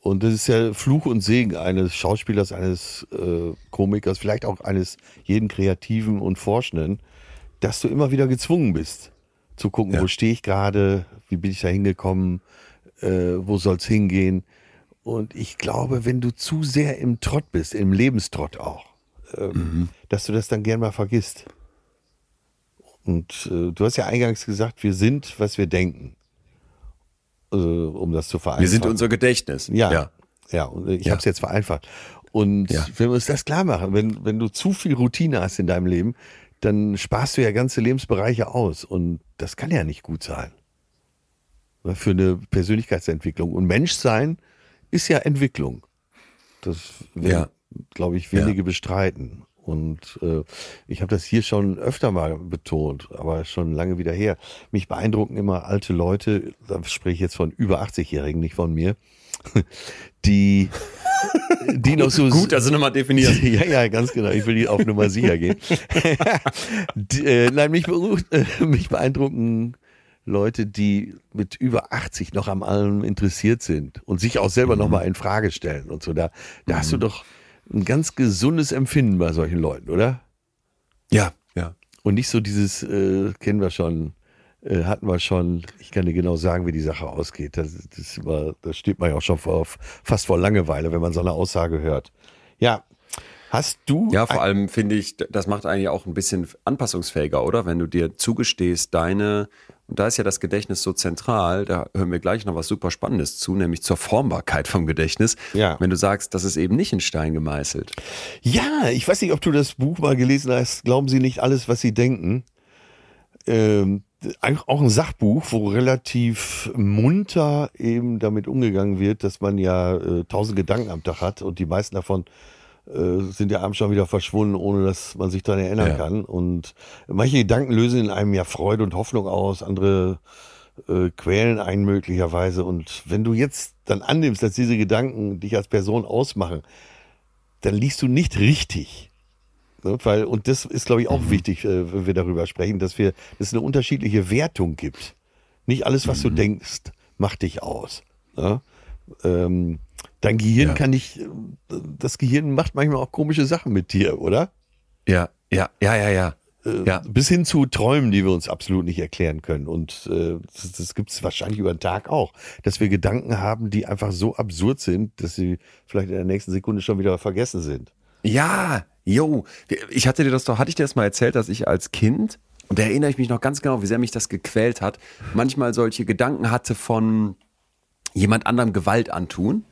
Und das ist ja Fluch und Segen eines Schauspielers, eines äh, Komikers, vielleicht auch eines jeden Kreativen und Forschenden, dass du immer wieder gezwungen bist, zu gucken, Ja. wo stehe ich gerade, wie bin ich da hingekommen, äh, wo soll's hingehen. Und ich glaube, wenn du zu sehr im Trott bist, im Lebenstrott auch, ähm, dass du das dann gern mal vergisst. Und äh, du hast ja eingangs gesagt, wir sind, was wir denken. Äh, um das zu vereinfachen. Wir sind unser Gedächtnis. Ja. Ja, ja und ich Ja. habe es jetzt vereinfacht. Und Ja. wenn wir uns das klar machen, wenn, wenn du zu viel Routine hast in deinem Leben, dann sparst du ja ganze Lebensbereiche aus. Und das kann ja nicht gut sein. Ne, Für eine Persönlichkeitsentwicklung. Und Menschsein ist ja Entwicklung. Das Ja. werden, glaube ich, wenige bestreiten. Und äh, ich habe das hier schon öfter mal betont, aber schon lange wieder her. Mich beeindrucken immer alte Leute, da spreche ich jetzt von über 80-Jährigen, nicht von mir, die, die noch so Gut, also nochmal definiert. ja, ja, ganz genau. Ich will die auf Nummer sicher gehen. die, äh, nein, mich, äh, mich beeindrucken Leute, die mit über 80 noch am allem interessiert sind und sich auch selber noch mal in Frage stellen und so. Da, da hast du doch ein ganz gesundes Empfinden bei solchen Leuten, oder? Ja, ja. Und nicht so dieses, äh, kennen wir schon, äh, hatten wir schon, ich kann dir genau sagen, wie die Sache ausgeht. Das, das, immer, das steht man ja auch schon vor, fast vor Langeweile, wenn man so eine Aussage hört. Ja, hast du. Ja, vor allem finde ich, das macht eigentlich auch ein bisschen anpassungsfähiger, oder? Wenn du dir zugestehst, deine, und da ist ja das Gedächtnis so zentral, da hören wir gleich noch was super Spannendes zu, nämlich zur Formbarkeit vom Gedächtnis. Ja. Wenn du sagst, das ist eben nicht in Stein gemeißelt. Ja, ich weiß nicht, ob du das Buch mal gelesen hast. Glauben Sie nicht alles, was Sie denken. Ähm, auch ein Sachbuch, wo relativ munter eben damit umgegangen wird, dass man ja äh, tausend Gedanken am Tag hat und die meisten davon äh, sind ja abends schon wieder verschwunden, ohne dass man sich daran erinnern Ja. kann. Und manche Gedanken lösen in einem ja Freude und Hoffnung aus, andere äh, quälen einen möglicherweise. Und wenn du jetzt dann annimmst, dass diese Gedanken dich als Person ausmachen, dann liegst du nicht richtig. Ne, weil, und das ist, glaube ich, auch wichtig, äh, wenn wir darüber sprechen, dass wir, dass es eine unterschiedliche Wertung gibt. Nicht alles, was du denkst, macht dich aus. Ne? Ähm, dein Gehirn Ja. kann nicht, das Gehirn macht manchmal auch komische Sachen mit dir, oder? Ja, ja, ja, ja, ja. Äh, Ja. Bis hin zu Träumen, die wir uns absolut nicht erklären können. Und äh, das, das gibt es wahrscheinlich über den Tag auch, dass wir Gedanken haben, die einfach so absurd sind, dass sie vielleicht in der nächsten Sekunde schon wieder vergessen sind. Ja, yo. Ich hatte dir das doch, hatte ich dir das mal erzählt, dass ich als Kind, und da erinnere ich mich noch ganz genau, wie sehr mich das gequält hat, manchmal solche Gedanken hatte von jemand anderem Gewalt antun.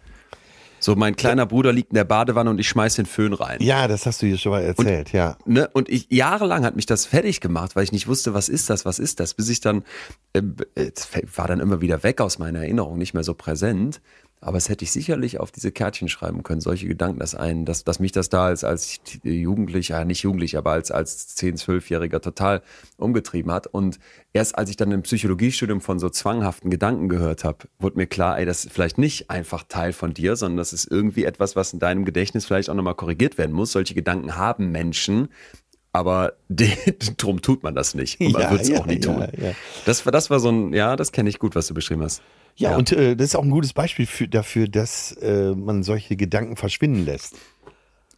So, mein kleiner Bruder liegt in der Badewanne und ich schmeiß den Föhn rein. Ja, das hast du hier schon mal erzählt, ja. Ne? Und ich jahrelang hat mich das fertig gemacht, weil ich nicht wusste, was ist das, was ist das, bis ich dann, äh, es war dann immer wieder weg aus meiner Erinnerung, nicht mehr so präsent. Aber es hätte ich sicherlich auf diese Kärtchen schreiben können, solche Gedanken, dass einen, dass, dass mich das da als, als Jugendlicher, nicht Jugendlich, aber als, als 10-, 12-Jähriger total umgetrieben hat. Und erst als ich dann im Psychologiestudium von so zwanghaften Gedanken gehört habe, wurde mir klar, ey, das ist vielleicht nicht einfach Teil von dir, sondern das ist irgendwie etwas, was in deinem Gedächtnis vielleicht auch nochmal korrigiert werden muss. Solche Gedanken haben Menschen, aber drum tut man das nicht. Und man Ja, wird es ja, auch nie tun. ja. Das, war, das war so ein, ja, das kenne ich gut, was du beschrieben hast. Ja, Ja. und äh, das ist auch ein gutes Beispiel für, dafür, dass äh, man solche Gedanken verschwinden lässt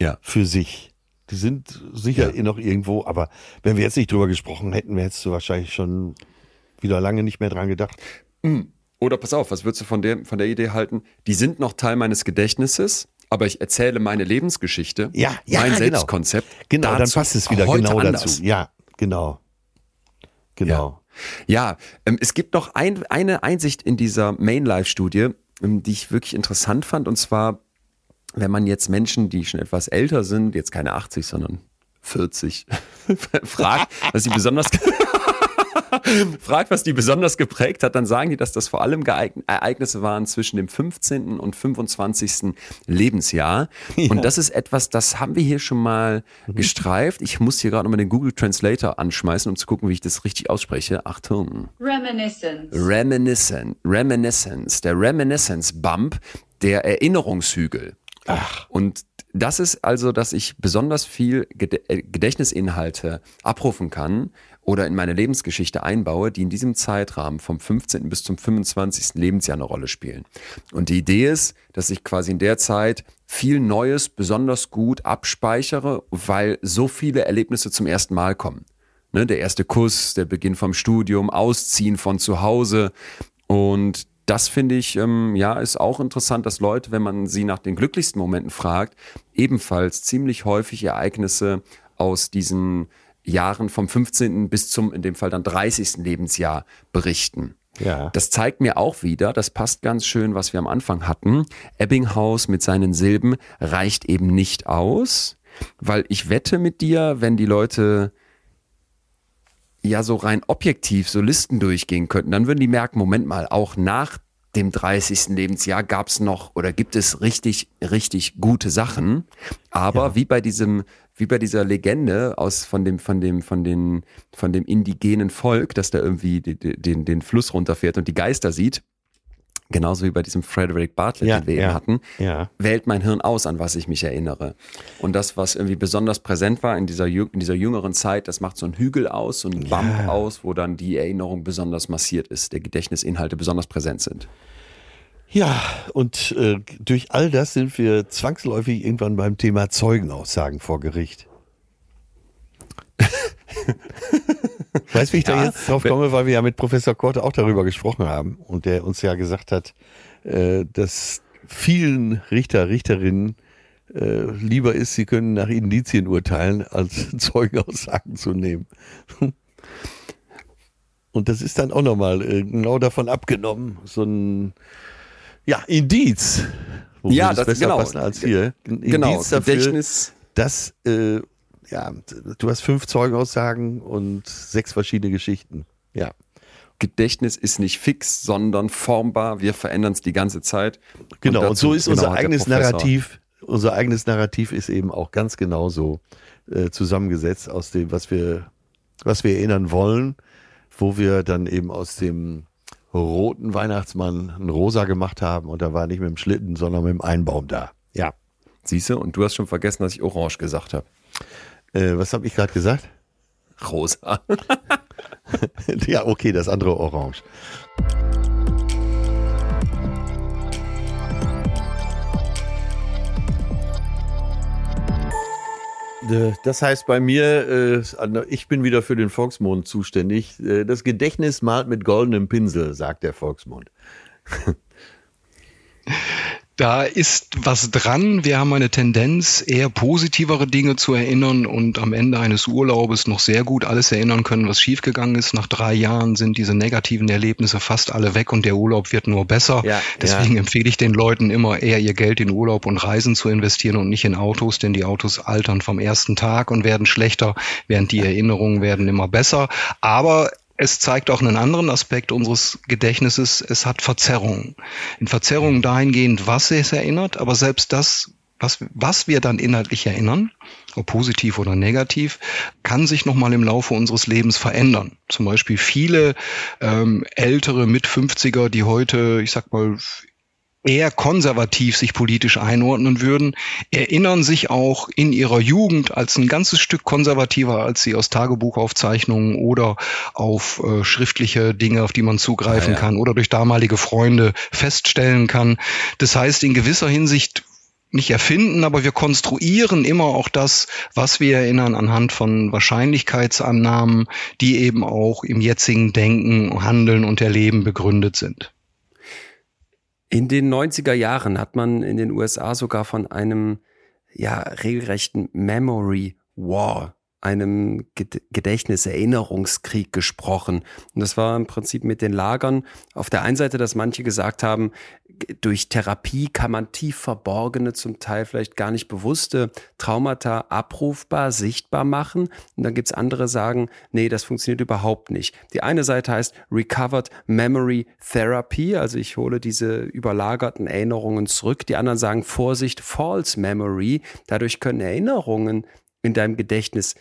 Ja. für sich. Die sind sicher Ja. noch irgendwo, aber wenn wir jetzt nicht drüber gesprochen hätten, hättest du wahrscheinlich schon wieder lange nicht mehr dran gedacht. Oder pass auf, was würdest du von der, von der Idee halten? Die sind noch Teil meines Gedächtnisses, aber ich erzähle meine Lebensgeschichte, Ja, ja, mein genau. Selbstkonzept. Genau, dann dazu passt es wieder genau anders. dazu. Ja, genau. Genau. Ja, ähm, es gibt noch ein, eine Einsicht in dieser Main-Life-Studie, ähm, die ich wirklich interessant fand. Und zwar, wenn man jetzt Menschen, die schon etwas älter sind, jetzt keine 80, sondern 40, fragt, was sie besonders fragt, was die besonders geprägt hat, dann sagen die, dass das vor allem geeign- Ereignisse waren zwischen dem 15. und 25. Lebensjahr. Und das ist etwas, das haben wir hier schon mal gestreift. Ich muss hier gerade nochmal den Google Translator anschmeißen, um zu gucken, wie ich das richtig ausspreche. Achtung. Reminiscence. Reminiscence, Reminiscence, der Reminiscence Bump, der Erinnerungshügel. Ach. Und das ist also, dass ich besonders viel äh, Gedächtnisinhalte abrufen kann oder in meine Lebensgeschichte einbaue, die in diesem Zeitrahmen vom 15. bis zum 25. Lebensjahr eine Rolle spielen. Und die Idee ist, dass ich quasi in der Zeit viel Neues besonders gut abspeichere, weil so viele Erlebnisse zum ersten Mal kommen. Ne, der erste Kuss, der Beginn vom Studium, Ausziehen von zu Hause. Und das finde ich, ähm, ja, ist auch interessant, dass Leute, wenn man sie nach den glücklichsten Momenten fragt, ebenfalls ziemlich häufig Ereignisse aus diesen Jahren vom 15. bis zum, in dem Fall dann 30. Lebensjahr berichten. Ja. Das zeigt mir auch wieder, das passt ganz schön, was wir am Anfang hatten. Ebbinghaus mit seinen Silben reicht eben nicht aus, weil ich wette mit dir, wenn die Leute ja so rein objektiv so Listen durchgehen könnten, dann würden die merken, Moment mal, auch nach dem 30. Lebensjahr gab es noch oder gibt es richtig, richtig gute Sachen. Aber wie bei diesem, wie bei dieser Legende aus von dem, von dem, von den, von dem indigenen Volk, das da irgendwie den, den, den Fluss runterfährt und die Geister sieht, genauso wie bei diesem Frederick Bartlett, Ja, den wir ja, eben hatten, ja. wählt mein Hirn aus, an was ich mich erinnere. Und das, was irgendwie besonders präsent war in dieser, in dieser jüngeren Zeit, das macht so einen Hügel aus, so einen Bump aus, wo dann die Erinnerung besonders massiert ist, der Gedächtnisinhalte besonders präsent sind. Ja, und äh, durch all das sind wir zwangsläufig irgendwann beim Thema Zeugenaussagen vor Gericht. weißt du, wie ich da Ja. jetzt drauf komme, weil wir ja mit Professor Korte auch darüber gesprochen haben und der uns ja gesagt hat, äh, dass vielen Richter, Richterinnen äh, lieber ist, sie können nach Indizien urteilen, als Zeugenaussagen zu nehmen. Und das ist dann auch nochmal äh, genau davon abgenommen, so ein ja, Indiz. Wo Ja, das- besser genau. passen als hier. Genau, Indiz dafür, Gedächtnis. dass äh, ja, du hast fünf Zeugenaussagen und sechs verschiedene Geschichten. Ja. Gedächtnis ist nicht fix, sondern formbar. Wir verändern es die ganze Zeit. Genau, und, dazu- so ist genau, unser eigenes Narrativ. Unser eigenes Narrativ ist eben auch ganz genau so äh, zusammengesetzt aus dem, was wir, was wir erinnern wollen, wo wir dann eben aus dem roten Weihnachtsmann einen rosa gemacht haben und da war nicht mit dem Schlitten, sondern mit dem Einbaum da. Ja. Siehst du? Und du hast schon vergessen, dass ich orange gesagt habe. Äh, was habe ich gerade gesagt? Rosa. ja, okay, das andere orange. Das heißt bei mir, äh, ich bin wieder für den Volksmond zuständig. Äh, das Gedächtnis malt mit goldenem Pinsel, sagt der Volksmond. Da ist was dran. Wir haben eine Tendenz, eher positivere Dinge zu erinnern und am Ende eines Urlaubes noch sehr gut alles erinnern können, was schiefgegangen ist. Nach drei Jahren sind diese negativen Erlebnisse fast alle weg und der Urlaub wird nur besser. Ja, Deswegen ja. empfehle ich den Leuten immer eher ihr Geld in Urlaub und Reisen zu investieren und nicht in Autos, denn die Autos altern vom ersten Tag und werden schlechter, während die Erinnerungen werden immer besser. Aber es zeigt auch einen anderen Aspekt unseres Gedächtnisses. Es hat Verzerrungen. In Verzerrungen dahingehend, was es erinnert, aber selbst das, was, was wir dann inhaltlich erinnern, ob positiv oder negativ, kann sich nochmal im Laufe unseres Lebens verändern. Zum Beispiel viele ähm, ältere mit 50er, die heute, ich sag mal, eher konservativ sich politisch einordnen würden, erinnern sich auch in ihrer Jugend als ein ganzes Stück konservativer, als sie aus Tagebuchaufzeichnungen oder auf äh, schriftliche Dinge, auf die man zugreifen ja, ja. kann oder durch damalige Freunde feststellen kann. Das heißt, in gewisser Hinsicht nicht erfinden, aber wir konstruieren immer auch das, was wir erinnern, anhand von Wahrscheinlichkeitsannahmen, die eben auch im jetzigen Denken, Handeln und Erleben begründet sind. In den 90er Jahren hat man in den USA sogar von einem ja regelrechten Memory War einem Gedächtniserinnerungskrieg gesprochen. Und das war im Prinzip mit den Lagern auf der einen Seite, dass manche gesagt haben, durch Therapie kann man tief verborgene, zum Teil vielleicht gar nicht bewusste Traumata abrufbar, sichtbar machen. Und dann gibt's andere, sagen, nee, das funktioniert überhaupt nicht. Die eine Seite heißt Recovered Memory Therapy, also ich hole diese überlagerten Erinnerungen zurück. Die anderen sagen, Vorsicht, False Memory. Dadurch können Erinnerungen in deinem Gedächtnis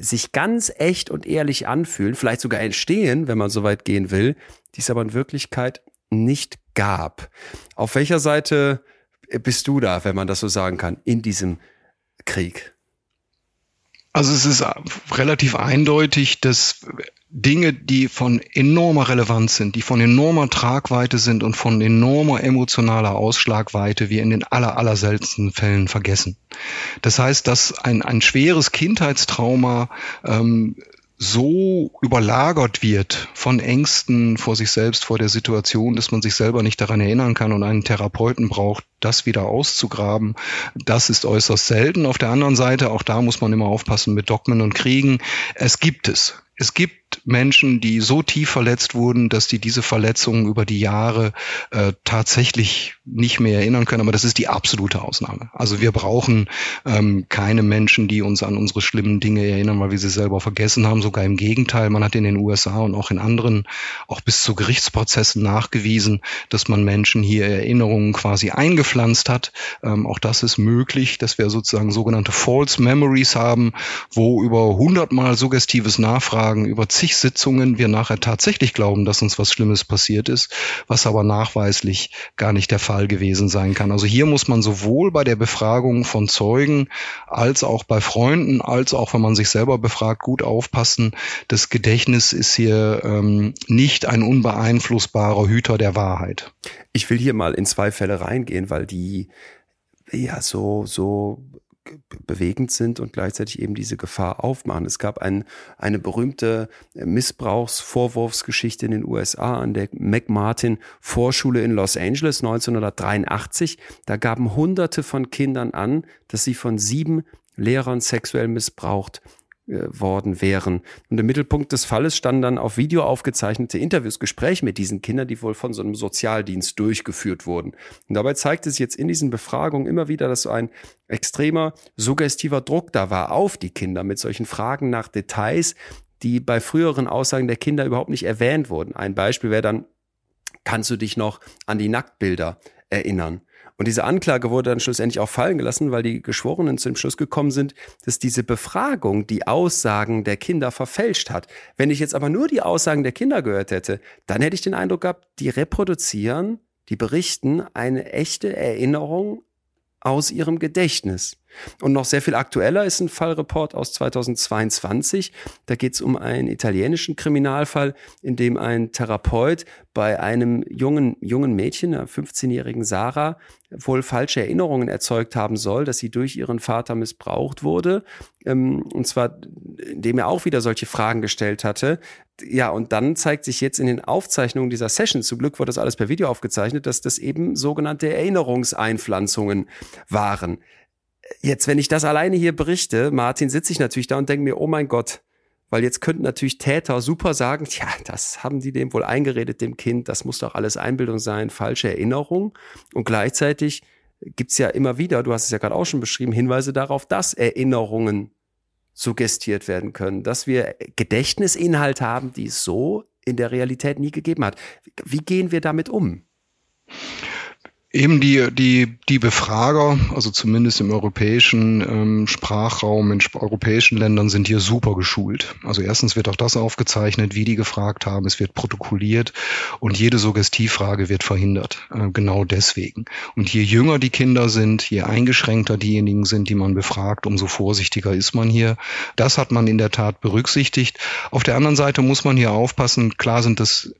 sich ganz echt und ehrlich anfühlen, vielleicht sogar entstehen, wenn man so weit gehen will, die es aber in Wirklichkeit nicht gab. Auf welcher Seite bist du da, wenn man das so sagen kann, in diesem Krieg? Also es ist relativ eindeutig, dass Dinge, die von enormer Relevanz sind, die von enormer Tragweite sind und von enormer emotionaler Ausschlagweite wir in den aller, aller seltensten Fällen vergessen. Das heißt, dass ein, ein schweres Kindheitstrauma ähm, so überlagert wird von Ängsten vor sich selbst, vor der Situation, dass man sich selber nicht daran erinnern kann und einen Therapeuten braucht, das wieder auszugraben, das ist äußerst selten. Auf der anderen Seite, auch da muss man immer aufpassen mit Dogmen und Kriegen. Es gibt es. Es gibt Menschen, die so tief verletzt wurden, dass die diese Verletzungen über die Jahre äh, tatsächlich nicht mehr erinnern können. Aber das ist die absolute Ausnahme. Also wir brauchen ähm, keine Menschen, die uns an unsere schlimmen Dinge erinnern, weil wir sie selber vergessen haben. Sogar im Gegenteil. Man hat in den USA und auch in anderen, auch bis zu Gerichtsprozessen nachgewiesen, dass man Menschen hier Erinnerungen quasi eingepflanzt hat. Ähm, auch das ist möglich, dass wir sozusagen sogenannte False Memories haben, wo über hundertmal suggestives Nachfragen über zig Sitzungen wir nachher tatsächlich glauben, dass uns was Schlimmes passiert ist, was aber nachweislich gar nicht der Fall gewesen sein kann. Also hier muss man sowohl bei der Befragung von Zeugen als auch bei Freunden, als auch wenn man sich selber befragt, gut aufpassen. Das Gedächtnis ist hier ähm, nicht ein unbeeinflussbarer Hüter der Wahrheit. Ich will hier mal in zwei Fälle reingehen, weil die ja so so bewegend sind und gleichzeitig eben diese Gefahr aufmachen. Es gab ein, eine berühmte Missbrauchsvorwurfsgeschichte in den USA an der McMartin Vorschule in Los Angeles 1983. Da gaben Hunderte von Kindern an, dass sie von sieben Lehrern sexuell missbraucht äh, worden wären. Und im Mittelpunkt des Falles standen dann auf Video aufgezeichnete Interviews, Gespräche mit diesen Kindern, die wohl von so einem Sozialdienst durchgeführt wurden. Und dabei zeigte sich jetzt in diesen Befragungen immer wieder, dass so ein extremer, suggestiver Druck da war auf die Kinder mit solchen Fragen nach Details, die bei früheren Aussagen der Kinder überhaupt nicht erwähnt wurden. Ein Beispiel wäre dann, kannst du dich noch an die Nacktbilder erinnern? Und diese Anklage wurde dann schlussendlich auch fallen gelassen, weil die Geschworenen zu dem Schluss gekommen sind, dass diese Befragung die Aussagen der Kinder verfälscht hat. Wenn ich jetzt aber nur die Aussagen der Kinder gehört hätte, dann hätte ich den Eindruck gehabt, die reproduzieren, die berichten eine echte Erinnerung aus ihrem Gedächtnis. Und noch sehr viel aktueller ist ein Fallreport aus 2022. Da geht es um einen italienischen Kriminalfall, in dem ein Therapeut bei einem jungen, jungen Mädchen, einer 15-jährigen Sarah, wohl falsche Erinnerungen erzeugt haben soll, dass sie durch ihren Vater missbraucht wurde. Ähm, und zwar, indem er auch wieder solche Fragen gestellt hatte. Ja, und dann zeigt sich jetzt in den Aufzeichnungen dieser Session, zum Glück wurde das alles per Video aufgezeichnet, dass das eben sogenannte Erinnerungseinpflanzungen waren. Jetzt, wenn ich das alleine hier berichte, Martin, sitze ich natürlich da und denke mir, oh mein Gott, weil jetzt könnten natürlich Täter super sagen, tja, das haben die dem wohl eingeredet, dem Kind, das muss doch alles Einbildung sein, falsche Erinnerung. Und gleichzeitig gibt's ja immer wieder, du hast es ja gerade auch schon beschrieben, Hinweise darauf, dass Erinnerungen suggestiert werden können, dass wir Gedächtnisinhalt haben, die es so in der Realität nie gegeben hat. Wie gehen wir damit um? Eben die, die, die Befrager, also zumindest im europäischen ähm, Sprachraum, in europäischen Ländern sind hier super geschult. Also erstens wird auch das aufgezeichnet, wie die gefragt haben, es wird protokolliert und jede Suggestivfrage wird verhindert. Äh, genau deswegen. Und je jünger die Kinder sind, je eingeschränkter diejenigen sind, die man befragt, umso vorsichtiger ist man hier. Das hat man in der Tat berücksichtigt. Auf der anderen Seite muss man hier aufpassen, klar sind das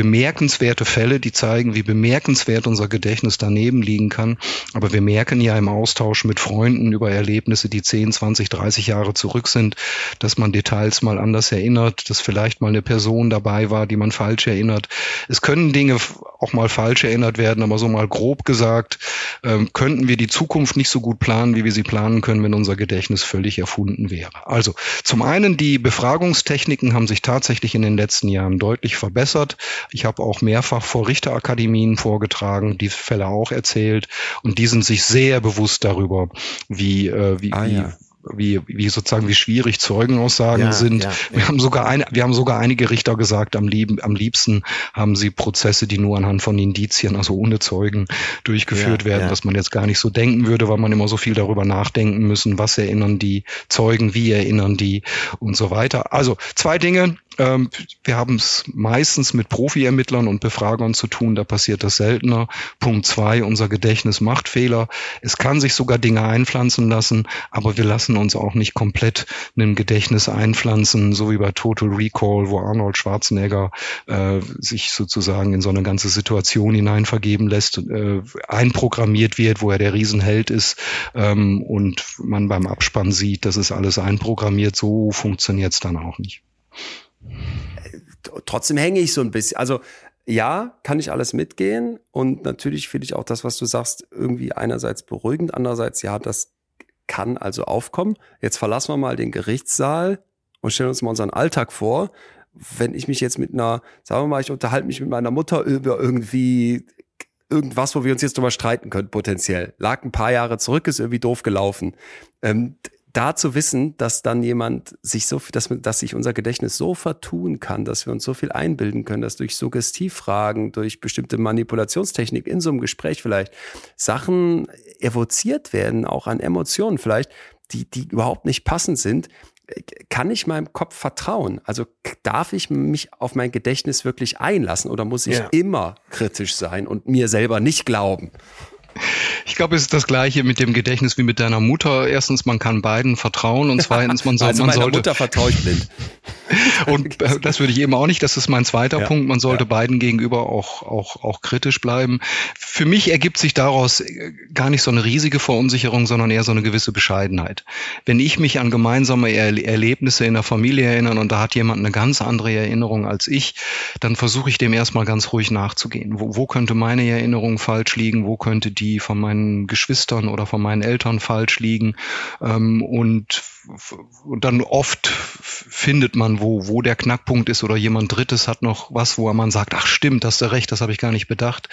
bemerkenswerte Fälle, die zeigen, wie bemerkenswert unser Gedächtnis daneben liegen kann. Aber wir merken ja im Austausch mit Freunden über Erlebnisse, die 10, 20, 30 Jahre zurück sind, dass man Details mal anders erinnert, dass vielleicht mal eine Person dabei war, die man falsch erinnert. Es können Dinge auch mal falsch erinnert werden, aber so mal grob gesagt, ähm, könnten wir die Zukunft nicht so gut planen, wie wir sie planen können, wenn unser Gedächtnis völlig erfunden wäre. Also zum einen, die Befragungstechniken haben sich tatsächlich in den letzten Jahren deutlich verbessert. Ich habe auch mehrfach vor Richterakademien vorgetragen, die Fälle auch erzählt und die sind sich sehr bewusst darüber, wie, äh, wie, ah, wie ja wie, wie sozusagen wie schwierig Zeugenaussagen ja, sind. Ja, wir haben sogar eine, wir haben sogar einige Richter gesagt, am, lieb, am liebsten haben sie Prozesse, die nur anhand von Indizien, also ohne Zeugen, durchgeführt werden, dass man jetzt gar nicht so denken würde, weil man immer so viel darüber nachdenken müssen, was erinnern die Zeugen, wie erinnern die und so weiter. Also zwei Dinge. Ähm, wir haben es meistens mit Profi-Ermittlern und Befragern zu tun, da passiert das seltener. Punkt zwei, unser Gedächtnis macht Fehler. Es kann sich sogar Dinge einpflanzen lassen, aber wir lassen uns auch nicht komplett ein Gedächtnis einpflanzen, so wie bei Total Recall, wo Arnold Schwarzenegger äh, sich sozusagen in so eine ganze Situation hineinvergeben lässt, äh, einprogrammiert wird, wo er der Riesenheld ist ähm, und man beim Abspann sieht, das ist alles einprogrammiert. So funktioniert es dann auch nicht trotzdem hänge ich so ein bisschen. Also ja, kann ich alles mitgehen und natürlich finde ich auch das, was du sagst, irgendwie einerseits beruhigend, andererseits ja, das kann also aufkommen. Jetzt verlassen wir mal den Gerichtssaal und stellen uns mal unseren Alltag vor. Wenn ich mich jetzt mit einer, sagen wir mal, ich unterhalte mich mit meiner Mutter über irgendwie irgendwas, wo wir uns jetzt drüber streiten können, potenziell. Lag ein paar Jahre zurück, ist irgendwie doof gelaufen. Ähm, da zu wissen, dass dann jemand sich so, dass, dass sich unser Gedächtnis so vertun kann, dass wir uns so viel einbilden können, dass durch Suggestivfragen, durch bestimmte Manipulationstechnik in so einem Gespräch vielleicht Sachen evoziert werden, auch an Emotionen vielleicht, die, die überhaupt nicht passend sind, kann ich meinem Kopf vertrauen? Also darf ich mich auf mein Gedächtnis wirklich einlassen oder muss ich ja. immer kritisch sein und mir selber nicht glauben? Ich glaube, es ist das Gleiche mit dem Gedächtnis wie mit deiner Mutter. Erstens, man kann beiden vertrauen und zweitens, man, soll, also man sollte. Mutter vertraue ich blind. und äh, das würde ich eben auch nicht. Das ist mein zweiter ja, Punkt. Man sollte ja. beiden gegenüber auch, auch, auch kritisch bleiben. Für mich ergibt sich daraus äh, gar nicht so eine riesige Verunsicherung, sondern eher so eine gewisse Bescheidenheit. Wenn ich mich an gemeinsame Erlebnisse in der Familie erinnere und da hat jemand eine ganz andere Erinnerung als ich, dann versuche ich dem erstmal ganz ruhig nachzugehen. Wo, wo könnte meine Erinnerung falsch liegen? Wo könnte die von meinen Geschwistern oder von meinen Eltern falsch liegen. Ähm, und, und dann oft findet man, wo, wo der Knackpunkt ist oder jemand Drittes hat noch was, wo man sagt, ach stimmt, hast du recht, das habe ich gar nicht bedacht.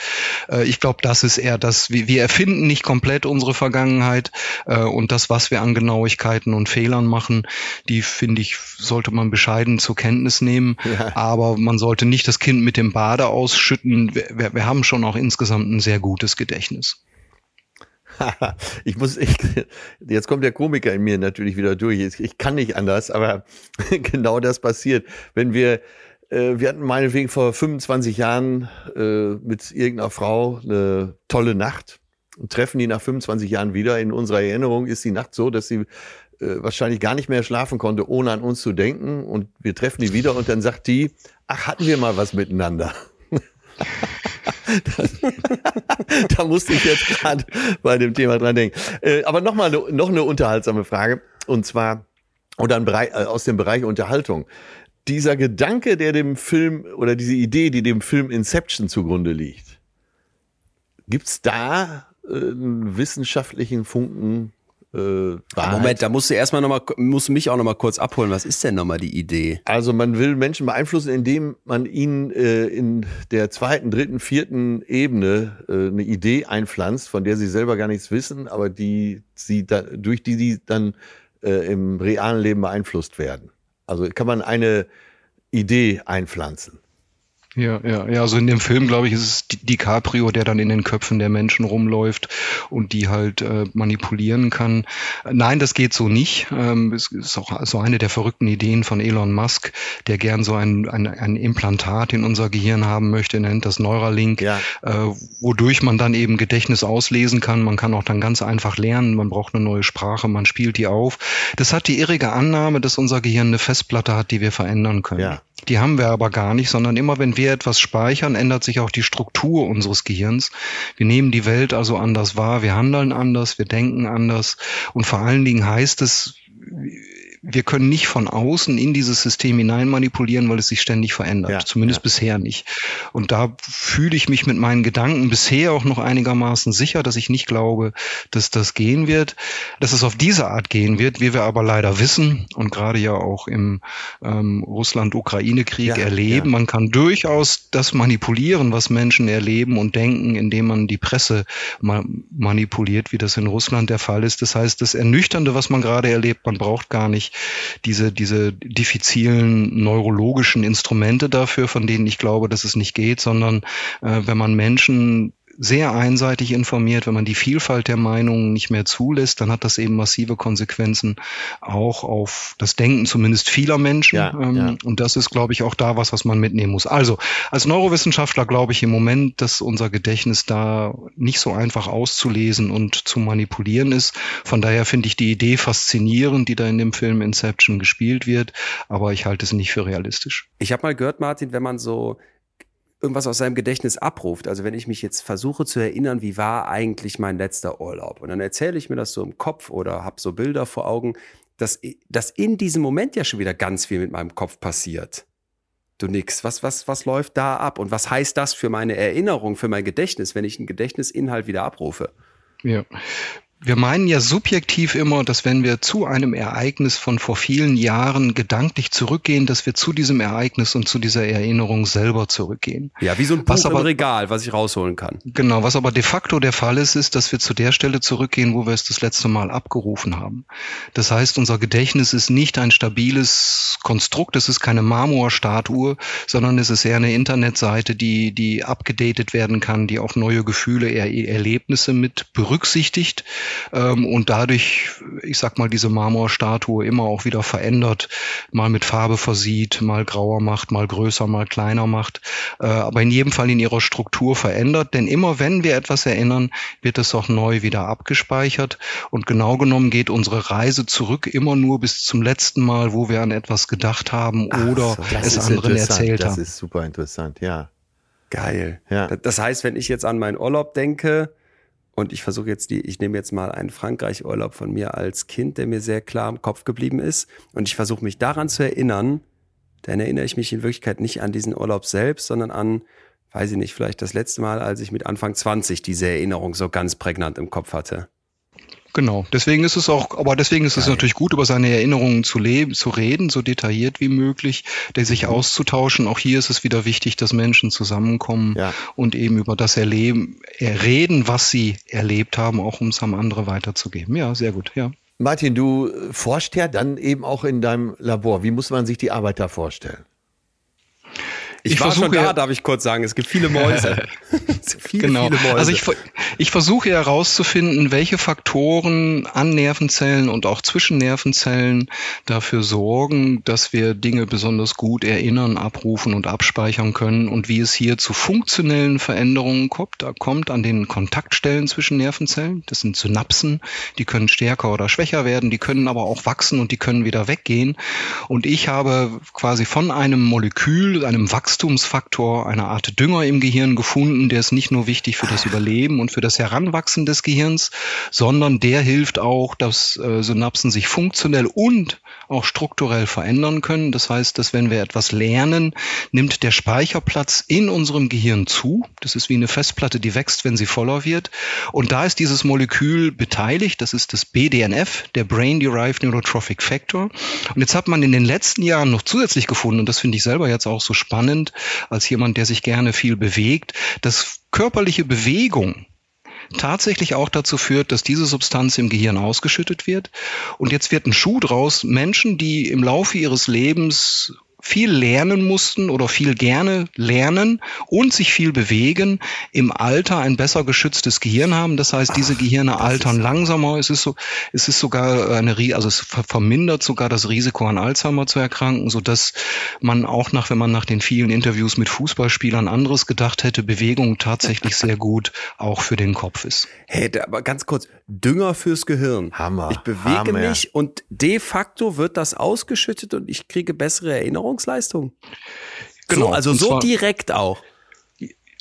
Äh, ich glaube, das ist eher das, wir, wir erfinden nicht komplett unsere Vergangenheit äh, und das, was wir an Genauigkeiten und Fehlern machen, die finde ich, sollte man bescheiden zur Kenntnis nehmen. Ja. Aber man sollte nicht das Kind mit dem Bade ausschütten. Wir, wir haben schon auch insgesamt ein sehr gutes Gedächtnis. ich muss, ich, jetzt kommt der Komiker in mir natürlich wieder durch. Ich, kann nicht anders, aber genau das passiert. Wenn wir, äh, wir hatten meinetwegen vor 25 Jahren äh, mit irgendeiner Frau eine tolle Nacht und treffen die nach 25 Jahren wieder. In unserer Erinnerung ist die Nacht so, dass sie äh, wahrscheinlich gar nicht mehr schlafen konnte, ohne an uns zu denken. Und wir treffen die wieder und dann sagt die, ach, hatten wir mal was miteinander. da musste ich jetzt gerade bei dem Thema dran denken. Äh, aber nochmal ne, noch eine unterhaltsame Frage. Und zwar, oder Bereich, äh, aus dem Bereich Unterhaltung. Dieser Gedanke, der dem Film oder diese Idee, die dem Film Inception zugrunde liegt, gibt's da äh, einen wissenschaftlichen Funken äh, Moment, da musst du erstmal nochmal, musst du mich auch nochmal kurz abholen. Was ist denn nochmal die Idee? Also man will Menschen beeinflussen, indem man ihnen äh, in der zweiten, dritten, vierten Ebene äh, eine Idee einpflanzt, von der sie selber gar nichts wissen, aber die sie da, durch die sie dann äh, im realen Leben beeinflusst werden. Also kann man eine Idee einpflanzen. Ja, ja, ja. Also in dem Film, glaube ich, ist es DiCaprio, der dann in den Köpfen der Menschen rumläuft und die halt äh, manipulieren kann. Nein, das geht so nicht. Ähm, es ist auch so eine der verrückten Ideen von Elon Musk, der gern so ein, ein, ein Implantat in unser Gehirn haben möchte, nennt das Neuralink, ja. äh, wodurch man dann eben Gedächtnis auslesen kann. Man kann auch dann ganz einfach lernen. Man braucht eine neue Sprache, man spielt die auf. Das hat die irrige Annahme, dass unser Gehirn eine Festplatte hat, die wir verändern können. Ja. Die haben wir aber gar nicht, sondern immer wenn wir etwas speichern, ändert sich auch die Struktur unseres Gehirns. Wir nehmen die Welt also anders wahr, wir handeln anders, wir denken anders und vor allen Dingen heißt es, wir können nicht von außen in dieses System hinein manipulieren, weil es sich ständig verändert. Ja, Zumindest ja. bisher nicht. Und da fühle ich mich mit meinen Gedanken bisher auch noch einigermaßen sicher, dass ich nicht glaube, dass das gehen wird, dass es auf diese Art gehen wird, wie wir aber leider wissen und gerade ja auch im ähm, Russland-Ukraine-Krieg ja, erleben. Man kann durchaus das manipulieren, was Menschen erleben und denken, indem man die Presse ma manipuliert, wie das in Russland der Fall ist. Das heißt, das Ernüchternde, was man gerade erlebt, man braucht gar nicht diese, diese diffizilen neurologischen Instrumente dafür, von denen ich glaube, dass es nicht geht, sondern äh, wenn man Menschen sehr einseitig informiert, wenn man die Vielfalt der Meinungen nicht mehr zulässt, dann hat das eben massive Konsequenzen auch auf das Denken zumindest vieler Menschen. Ja, ähm, ja. Und das ist, glaube ich, auch da was, was man mitnehmen muss. Also als Neurowissenschaftler glaube ich im Moment, dass unser Gedächtnis da nicht so einfach auszulesen und zu manipulieren ist. Von daher finde ich die Idee faszinierend, die da in dem Film Inception gespielt wird, aber ich halte es nicht für realistisch. Ich habe mal gehört, Martin, wenn man so irgendwas aus seinem Gedächtnis abruft. Also wenn ich mich jetzt versuche zu erinnern, wie war eigentlich mein letzter Urlaub? Und dann erzähle ich mir das so im Kopf oder habe so Bilder vor Augen, dass, dass in diesem Moment ja schon wieder ganz viel mit meinem Kopf passiert. Du nix. Was, was, was läuft da ab? Und was heißt das für meine Erinnerung, für mein Gedächtnis, wenn ich einen Gedächtnisinhalt wieder abrufe? Ja, wir meinen ja subjektiv immer, dass wenn wir zu einem Ereignis von vor vielen Jahren gedanklich zurückgehen, dass wir zu diesem Ereignis und zu dieser Erinnerung selber zurückgehen. Ja, wie so ein Buch was aber, im Regal, was ich rausholen kann. Genau, was aber de facto der Fall ist, ist, dass wir zu der Stelle zurückgehen, wo wir es das letzte Mal abgerufen haben. Das heißt, unser Gedächtnis ist nicht ein stabiles Konstrukt, es ist keine Marmorstatue, sondern es ist eher eine Internetseite, die, die abgedatet werden kann, die auch neue Gefühle, er Erlebnisse mit berücksichtigt ähm, und dadurch, ich sag mal, diese Marmorstatue immer auch wieder verändert, mal mit Farbe versieht, mal grauer macht, mal größer, mal kleiner macht, äh, aber in jedem Fall in ihrer Struktur verändert, denn immer wenn wir etwas erinnern, wird es auch neu wieder abgespeichert und genau genommen geht unsere Reise zurück immer nur bis zum letzten Mal, wo wir an etwas gedacht haben oder so, es anderen erzählt haben. Das ist super interessant, ja. Geil. Ja. Das heißt, wenn ich jetzt an meinen Urlaub denke, und ich versuche jetzt die, ich nehme jetzt mal einen Frankreich-Urlaub von mir als Kind, der mir sehr klar im Kopf geblieben ist. Und ich versuche mich daran zu erinnern, dann erinnere ich mich in Wirklichkeit nicht an diesen Urlaub selbst, sondern an, weiß ich nicht, vielleicht das letzte Mal, als ich mit Anfang 20 diese Erinnerung so ganz prägnant im Kopf hatte. Genau, deswegen ist es auch, aber deswegen ist Geil. es natürlich gut, über seine Erinnerungen zu leben, zu reden, so detailliert wie möglich, der sich mhm. auszutauschen. Auch hier ist es wieder wichtig, dass Menschen zusammenkommen ja. und eben über das Erleben, reden, was sie erlebt haben, auch um es an andere weiterzugeben. Ja, sehr gut, ja. Martin, du forscht ja dann eben auch in deinem Labor. Wie muss man sich die Arbeit da vorstellen? Ich, ich war schon da, darf ich kurz sagen. Es gibt viele Mäuse. viele, genau. Viele Mäuse. Also ich, ich versuche herauszufinden, welche Faktoren an Nervenzellen und auch zwischen Nervenzellen dafür sorgen, dass wir Dinge besonders gut erinnern, abrufen und abspeichern können und wie es hier zu funktionellen Veränderungen kommt. Da kommt an den Kontaktstellen zwischen Nervenzellen. Das sind Synapsen. Die können stärker oder schwächer werden. Die können aber auch wachsen und die können wieder weggehen. Und ich habe quasi von einem Molekül, einem Wachstumsfaktor, einer Art Dünger im Gehirn gefunden, der ist nicht nur wichtig für das Überleben und für das Heranwachsen des Gehirns, sondern der hilft auch, dass äh, Synapsen sich funktionell und auch strukturell verändern können. Das heißt, dass wenn wir etwas lernen, nimmt der Speicherplatz in unserem Gehirn zu. Das ist wie eine Festplatte, die wächst, wenn sie voller wird. Und da ist dieses Molekül beteiligt. Das ist das BDNF, der Brain Derived Neurotrophic Factor. Und jetzt hat man in den letzten Jahren noch zusätzlich gefunden, und das finde ich selber jetzt auch so spannend, als jemand, der sich gerne viel bewegt, dass körperliche Bewegung tatsächlich auch dazu führt, dass diese Substanz im Gehirn ausgeschüttet wird. Und jetzt wird ein Schuh draus. Menschen, die im Laufe ihres Lebens viel lernen mussten oder viel gerne lernen und sich viel bewegen, im Alter ein besser geschütztes Gehirn haben. Das heißt, diese Gehirne altern langsamer. Es ist so, es ist sogar eine, also es vermindert sogar das Risiko an Alzheimer zu erkranken, so dass man auch nach, wenn man nach den vielen Interviews mit Fußballspielern anderes gedacht hätte, Bewegung tatsächlich sehr gut auch für den Kopf ist. Hey, aber ganz kurz, Dünger fürs Gehirn. Hammer. Ich bewege Hammer. mich und de facto wird das ausgeschüttet und ich kriege bessere Erinnerungsleistung. Genau. So, also so direkt auch.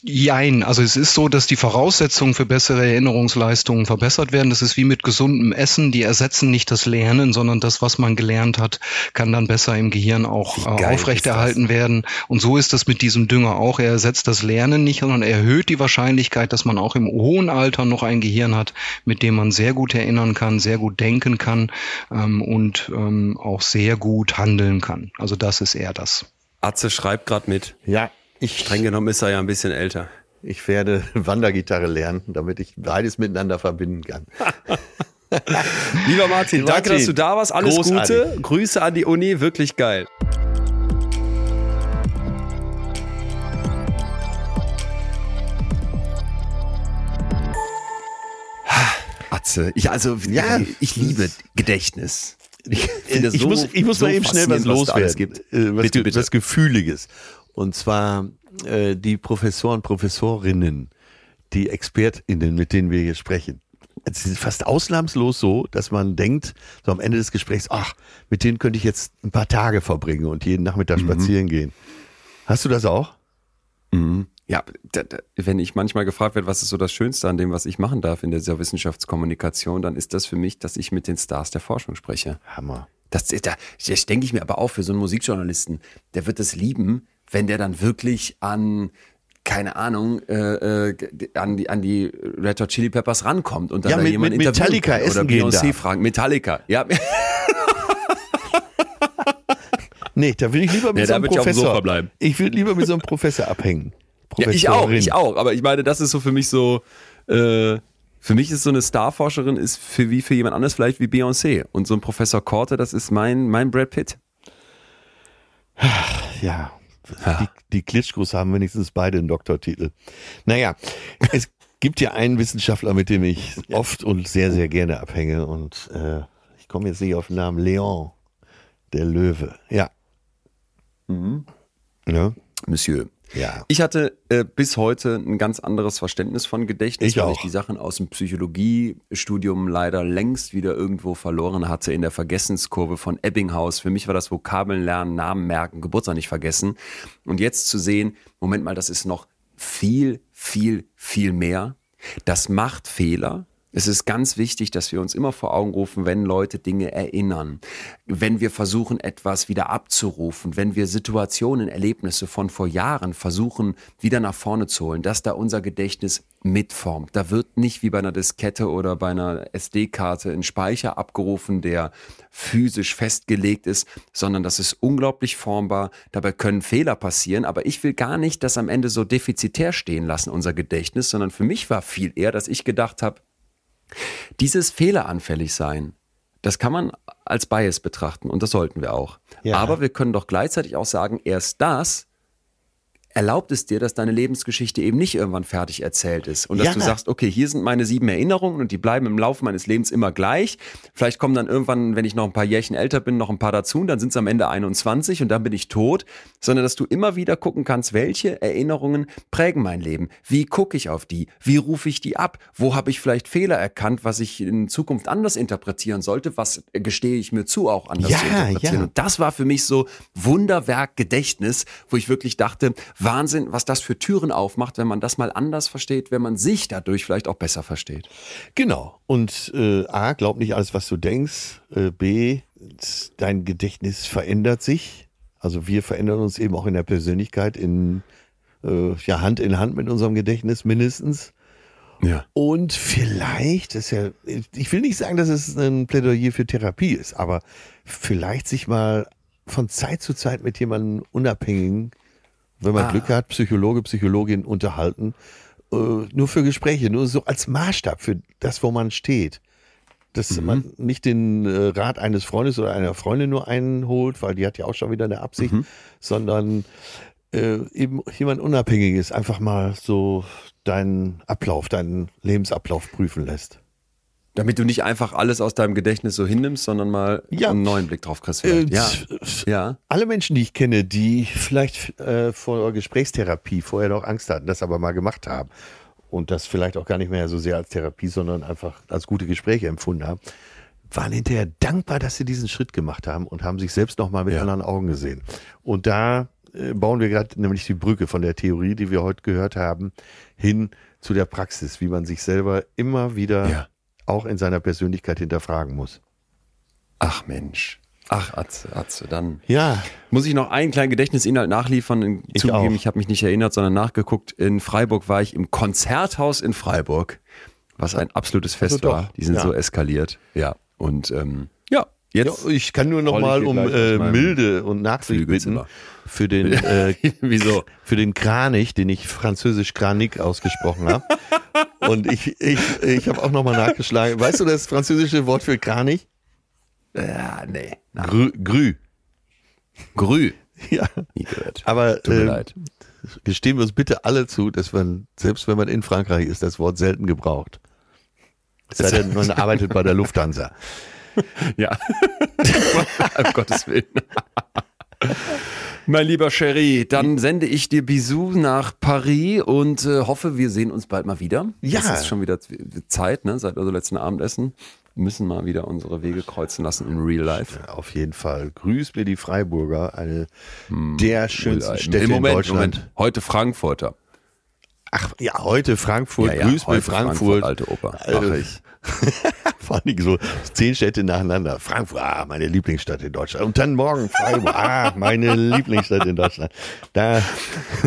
Jein, also es ist so, dass die Voraussetzungen für bessere Erinnerungsleistungen verbessert werden. Das ist wie mit gesundem Essen. Die ersetzen nicht das Lernen, sondern das, was man gelernt hat, kann dann besser im Gehirn auch äh, aufrechterhalten werden. Und so ist das mit diesem Dünger auch. Er ersetzt das Lernen nicht, sondern er erhöht die Wahrscheinlichkeit, dass man auch im hohen Alter noch ein Gehirn hat, mit dem man sehr gut erinnern kann, sehr gut denken kann ähm, und ähm, auch sehr gut handeln kann. Also das ist eher das. Atze schreibt gerade mit. Ja, ich, Streng genommen ist er ja ein bisschen älter. Ich werde Wandergitarre lernen, damit ich beides miteinander verbinden kann. Lieber Martin, Martin, danke, dass du da warst. Alles großartig. Gute. Grüße an die Uni, wirklich geil. Atze, ich, also, ja, ich liebe Gedächtnis. Ich, ich, so, muss, ich muss so mal eben schnell was loswerden. Was, äh, was, bitte, bitte. was Gefühliges. Und zwar äh, die Professoren, Professorinnen, die ExpertInnen, mit denen wir hier sprechen. Es ist fast ausnahmslos so, dass man denkt, so am Ende des Gesprächs, ach, mit denen könnte ich jetzt ein paar Tage verbringen und jeden Nachmittag mhm. spazieren gehen. Hast du das auch? Mhm. Ja, wenn ich manchmal gefragt werde, was ist so das Schönste an dem, was ich machen darf in dieser Wissenschaftskommunikation, dann ist das für mich, dass ich mit den Stars der Forschung spreche. Hammer. Das, da, das denke ich mir aber auch für so einen Musikjournalisten. Der wird es lieben, wenn der dann wirklich an keine Ahnung, äh, äh, an, die, an die Red Hot Chili Peppers rankommt und dann ja, da mit, jemand mit Metallica oder Beyoncé fragen. Metallica, ja. nee, da will ich lieber mit nee, so einem Professor ich, ich will lieber mit so einem Professor abhängen. Ja, ich auch, ich auch. Aber ich meine, das ist so für mich so, äh, für mich ist so eine Starforscherin ist für wie für jemand anderes vielleicht wie Beyoncé. Und so ein Professor Korte, das ist mein, mein Brad Pitt. Ja, die, die Klitschkos haben wenigstens beide einen Doktortitel. Naja, es gibt ja einen Wissenschaftler, mit dem ich oft und sehr, sehr gerne abhänge. Und äh, ich komme jetzt nicht auf den Namen Leon, der Löwe. Ja. Mhm. Ja. Monsieur. Ja. Ich hatte äh, bis heute ein ganz anderes Verständnis von Gedächtnis, ich weil auch. ich die Sachen aus dem Psychologiestudium leider längst wieder irgendwo verloren hatte in der Vergessenskurve von Ebbinghaus. Für mich war das Vokabeln lernen, Namen merken, Geburtstag nicht vergessen. Und jetzt zu sehen, Moment mal, das ist noch viel, viel, viel mehr. Das macht Fehler. Es ist ganz wichtig, dass wir uns immer vor Augen rufen, wenn Leute Dinge erinnern, wenn wir versuchen, etwas wieder abzurufen, wenn wir Situationen, Erlebnisse von vor Jahren versuchen, wieder nach vorne zu holen, dass da unser Gedächtnis mitformt. Da wird nicht wie bei einer Diskette oder bei einer SD-Karte ein Speicher abgerufen, der physisch festgelegt ist, sondern das ist unglaublich formbar. Dabei können Fehler passieren, aber ich will gar nicht das am Ende so defizitär stehen lassen, unser Gedächtnis, sondern für mich war viel eher, dass ich gedacht habe, dieses fehleranfällig sein, das kann man als Bias betrachten und das sollten wir auch. Ja. Aber wir können doch gleichzeitig auch sagen, erst das erlaubt es dir, dass deine Lebensgeschichte eben nicht irgendwann fertig erzählt ist. Und dass Ja. du sagst, okay, hier sind meine sieben Erinnerungen und die bleiben im Laufe meines Lebens immer gleich. Vielleicht kommen dann irgendwann, wenn ich noch ein paar Jährchen älter bin, noch ein paar dazu und dann sind es am Ende 21 und dann bin ich tot. Sondern dass du immer wieder gucken kannst, welche Erinnerungen prägen mein Leben. Wie gucke ich auf die? Wie rufe ich die ab? Wo habe ich vielleicht Fehler erkannt, was ich in Zukunft anders interpretieren sollte? Was gestehe ich mir zu, auch anders Ja, zu interpretieren? ja. Und das war für mich so Wunderwerk Gedächtnis, wo ich wirklich dachte, Wahnsinn, was das für Türen aufmacht, wenn man das mal anders versteht, wenn man sich dadurch vielleicht auch besser versteht. Genau. Und äh, A, glaub nicht alles, was du denkst. Äh, B, dein Gedächtnis verändert sich. Also wir verändern uns eben auch in der Persönlichkeit in äh, ja, Hand in Hand mit unserem Gedächtnis mindestens. Ja. Und vielleicht, ist ja, ich will nicht sagen, dass es ein Plädoyer für Therapie ist, aber vielleicht sich mal von Zeit zu Zeit mit jemandem Unabhängigen, wenn man Ah. Glück hat, Psychologe, Psychologin unterhalten, äh, nur für Gespräche, nur so als Maßstab für das, wo man steht. Dass man nicht den äh, Rat eines Freundes oder einer Freundin nur einholt, weil die hat ja auch schon wieder eine Absicht, sondern äh, eben jemand Unabhängiges einfach mal so deinen Ablauf, deinen Lebensablauf prüfen lässt. Damit du nicht einfach alles aus deinem Gedächtnis so hinnimmst, sondern mal Ja. einen neuen Blick drauf kriegst. Äh, ja. ja. Alle Menschen, die ich kenne, die vielleicht äh, vor Gesprächstherapie vorher noch Angst hatten, das aber mal gemacht haben und das vielleicht auch gar nicht mehr so sehr als Therapie, sondern einfach als gute Gespräche empfunden haben, waren hinterher dankbar, dass sie diesen Schritt gemacht haben und haben sich selbst noch mal mit Ja. anderen Augen gesehen. Und da äh, bauen wir gerade nämlich die Brücke von der Theorie, die wir heute gehört haben, hin zu der Praxis, wie man sich selber immer wieder Ja. Auch in seiner Persönlichkeit hinterfragen muss. Ach Mensch. Ach, Atze, Atze, dann Ja, muss ich noch einen kleinen Gedächtnisinhalt nachliefern. Ich Zugegeben, auch. ich habe mich nicht erinnert, sondern nachgeguckt. In Freiburg war ich im Konzerthaus in Freiburg, was ein absolutes Fest Also war. Die sind ja. so eskaliert. Ja. Und ähm, ja, jetzt. Ja, ich kann nur noch mal um äh, Milde und Nachsicht bitten für den äh, Wieso? für den Kranich, den ich französisch Kranich ausgesprochen habe. und ich ich ich habe auch noch mal nachgeschlagen. Weißt du das französische Wort für Kranich? Ja, nee. Grü. Grü. Grü. Ja. Nie gehört. Aber Tut mir äh, leid. gestehen wir uns bitte alle zu, dass man selbst wenn man in Frankreich ist, das Wort selten gebraucht. Es sei denn, man arbeitet bei der Lufthansa. Ja. um Gottes Willen. Mein lieber Cherie, dann sende ich dir Bisous nach Paris und äh, hoffe, wir sehen uns bald mal wieder. Ja. Es ist schon wieder Zeit, ne? Seit unserem letzten Abendessen. Müssen mal wieder unsere Wege kreuzen lassen in Real Life. Auf jeden Fall. Grüß mir die Freiburger, eine der schönsten Im Städte Moment, in Deutschland. Moment. Heute Frankfurter. Ach ja, heute Frankfurt. Ja, ja, Grüß mir heute Frankfurt. Alte Oper. Äh, Mach ich. Vor allem so zehn Städte nacheinander. Frankfurt, ah, meine Lieblingsstadt in Deutschland. Und dann morgen Freiburg, ah, meine Lieblingsstadt in Deutschland. Da,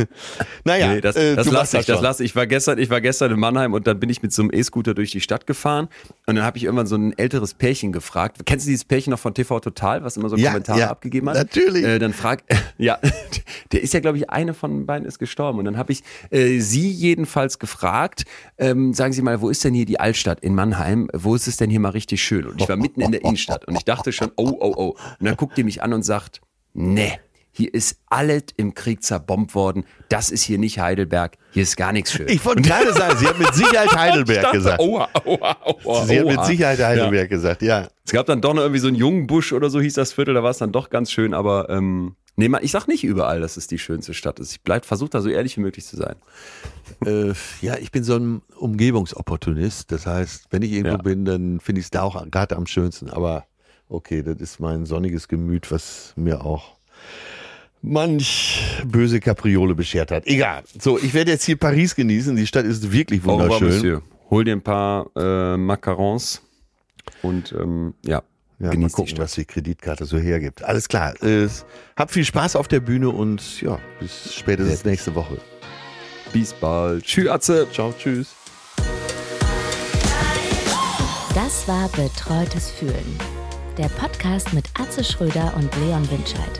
naja, nee, das, äh, das lasse ich, das lasse ich. War gestern, ich war gestern in Mannheim und dann bin ich mit so einem E-Scooter durch die Stadt gefahren und dann habe ich irgendwann so ein älteres Pärchen gefragt. Kennst du dieses Pärchen noch von TV Total, was immer so Ja, Kommentare ja, abgegeben hat? natürlich. Äh, dann frag, ja, der ist ja glaube ich eine von beiden ist gestorben und dann habe ich äh, sie jedenfalls gefragt. Ähm, sagen Sie mal, wo ist denn hier die Altstadt in Mannheim? Wo ist es denn hier mal richtig schön? Und ich war mitten in der Innenstadt und ich dachte schon, oh oh oh. Und dann guckt die mich an und sagt, nee. Hier ist alles im Krieg zerbombt worden. Das ist hier nicht Heidelberg. Hier ist gar nichts schön. Ich wollte gerade sagen, sie hat mit Sicherheit Heidelberg gesagt. Oha, oha, oha, Sie hat mit. Sicherheit Heidelberg gesagt, ja. Es gab dann doch noch irgendwie so einen jungen Busch oder so hieß das Viertel, da war es dann doch ganz schön, aber ähm, nee, ich sag nicht überall, dass es die schönste Stadt ist. Ich versuche da so ehrlich wie möglich zu sein. Äh, ja, ich bin so ein Umgebungsopportunist. Das heißt, wenn ich irgendwo Ja. bin, dann finde ich es da auch gerade am schönsten. Aber okay, das ist mein sonniges Gemüt, was mir auch manch böse Kapriole beschert hat. Egal. So, ich werde jetzt hier Paris genießen. Die Stadt ist wirklich Au revoir, wunderschön. Monsieur. Hol dir ein paar äh, Macarons und ähm, ja, Ja, mal genieß die gucken, was die Kreditkarte so hergibt. Alles klar. Äh, hab viel Spaß auf der Bühne und ja, bis spätestens nächste Woche. Bis bald. Tschüss, Atze. Ciao, tschüss. Das war Betreutes Fühlen. Der Podcast mit Atze Schröder und Leon Winscheid.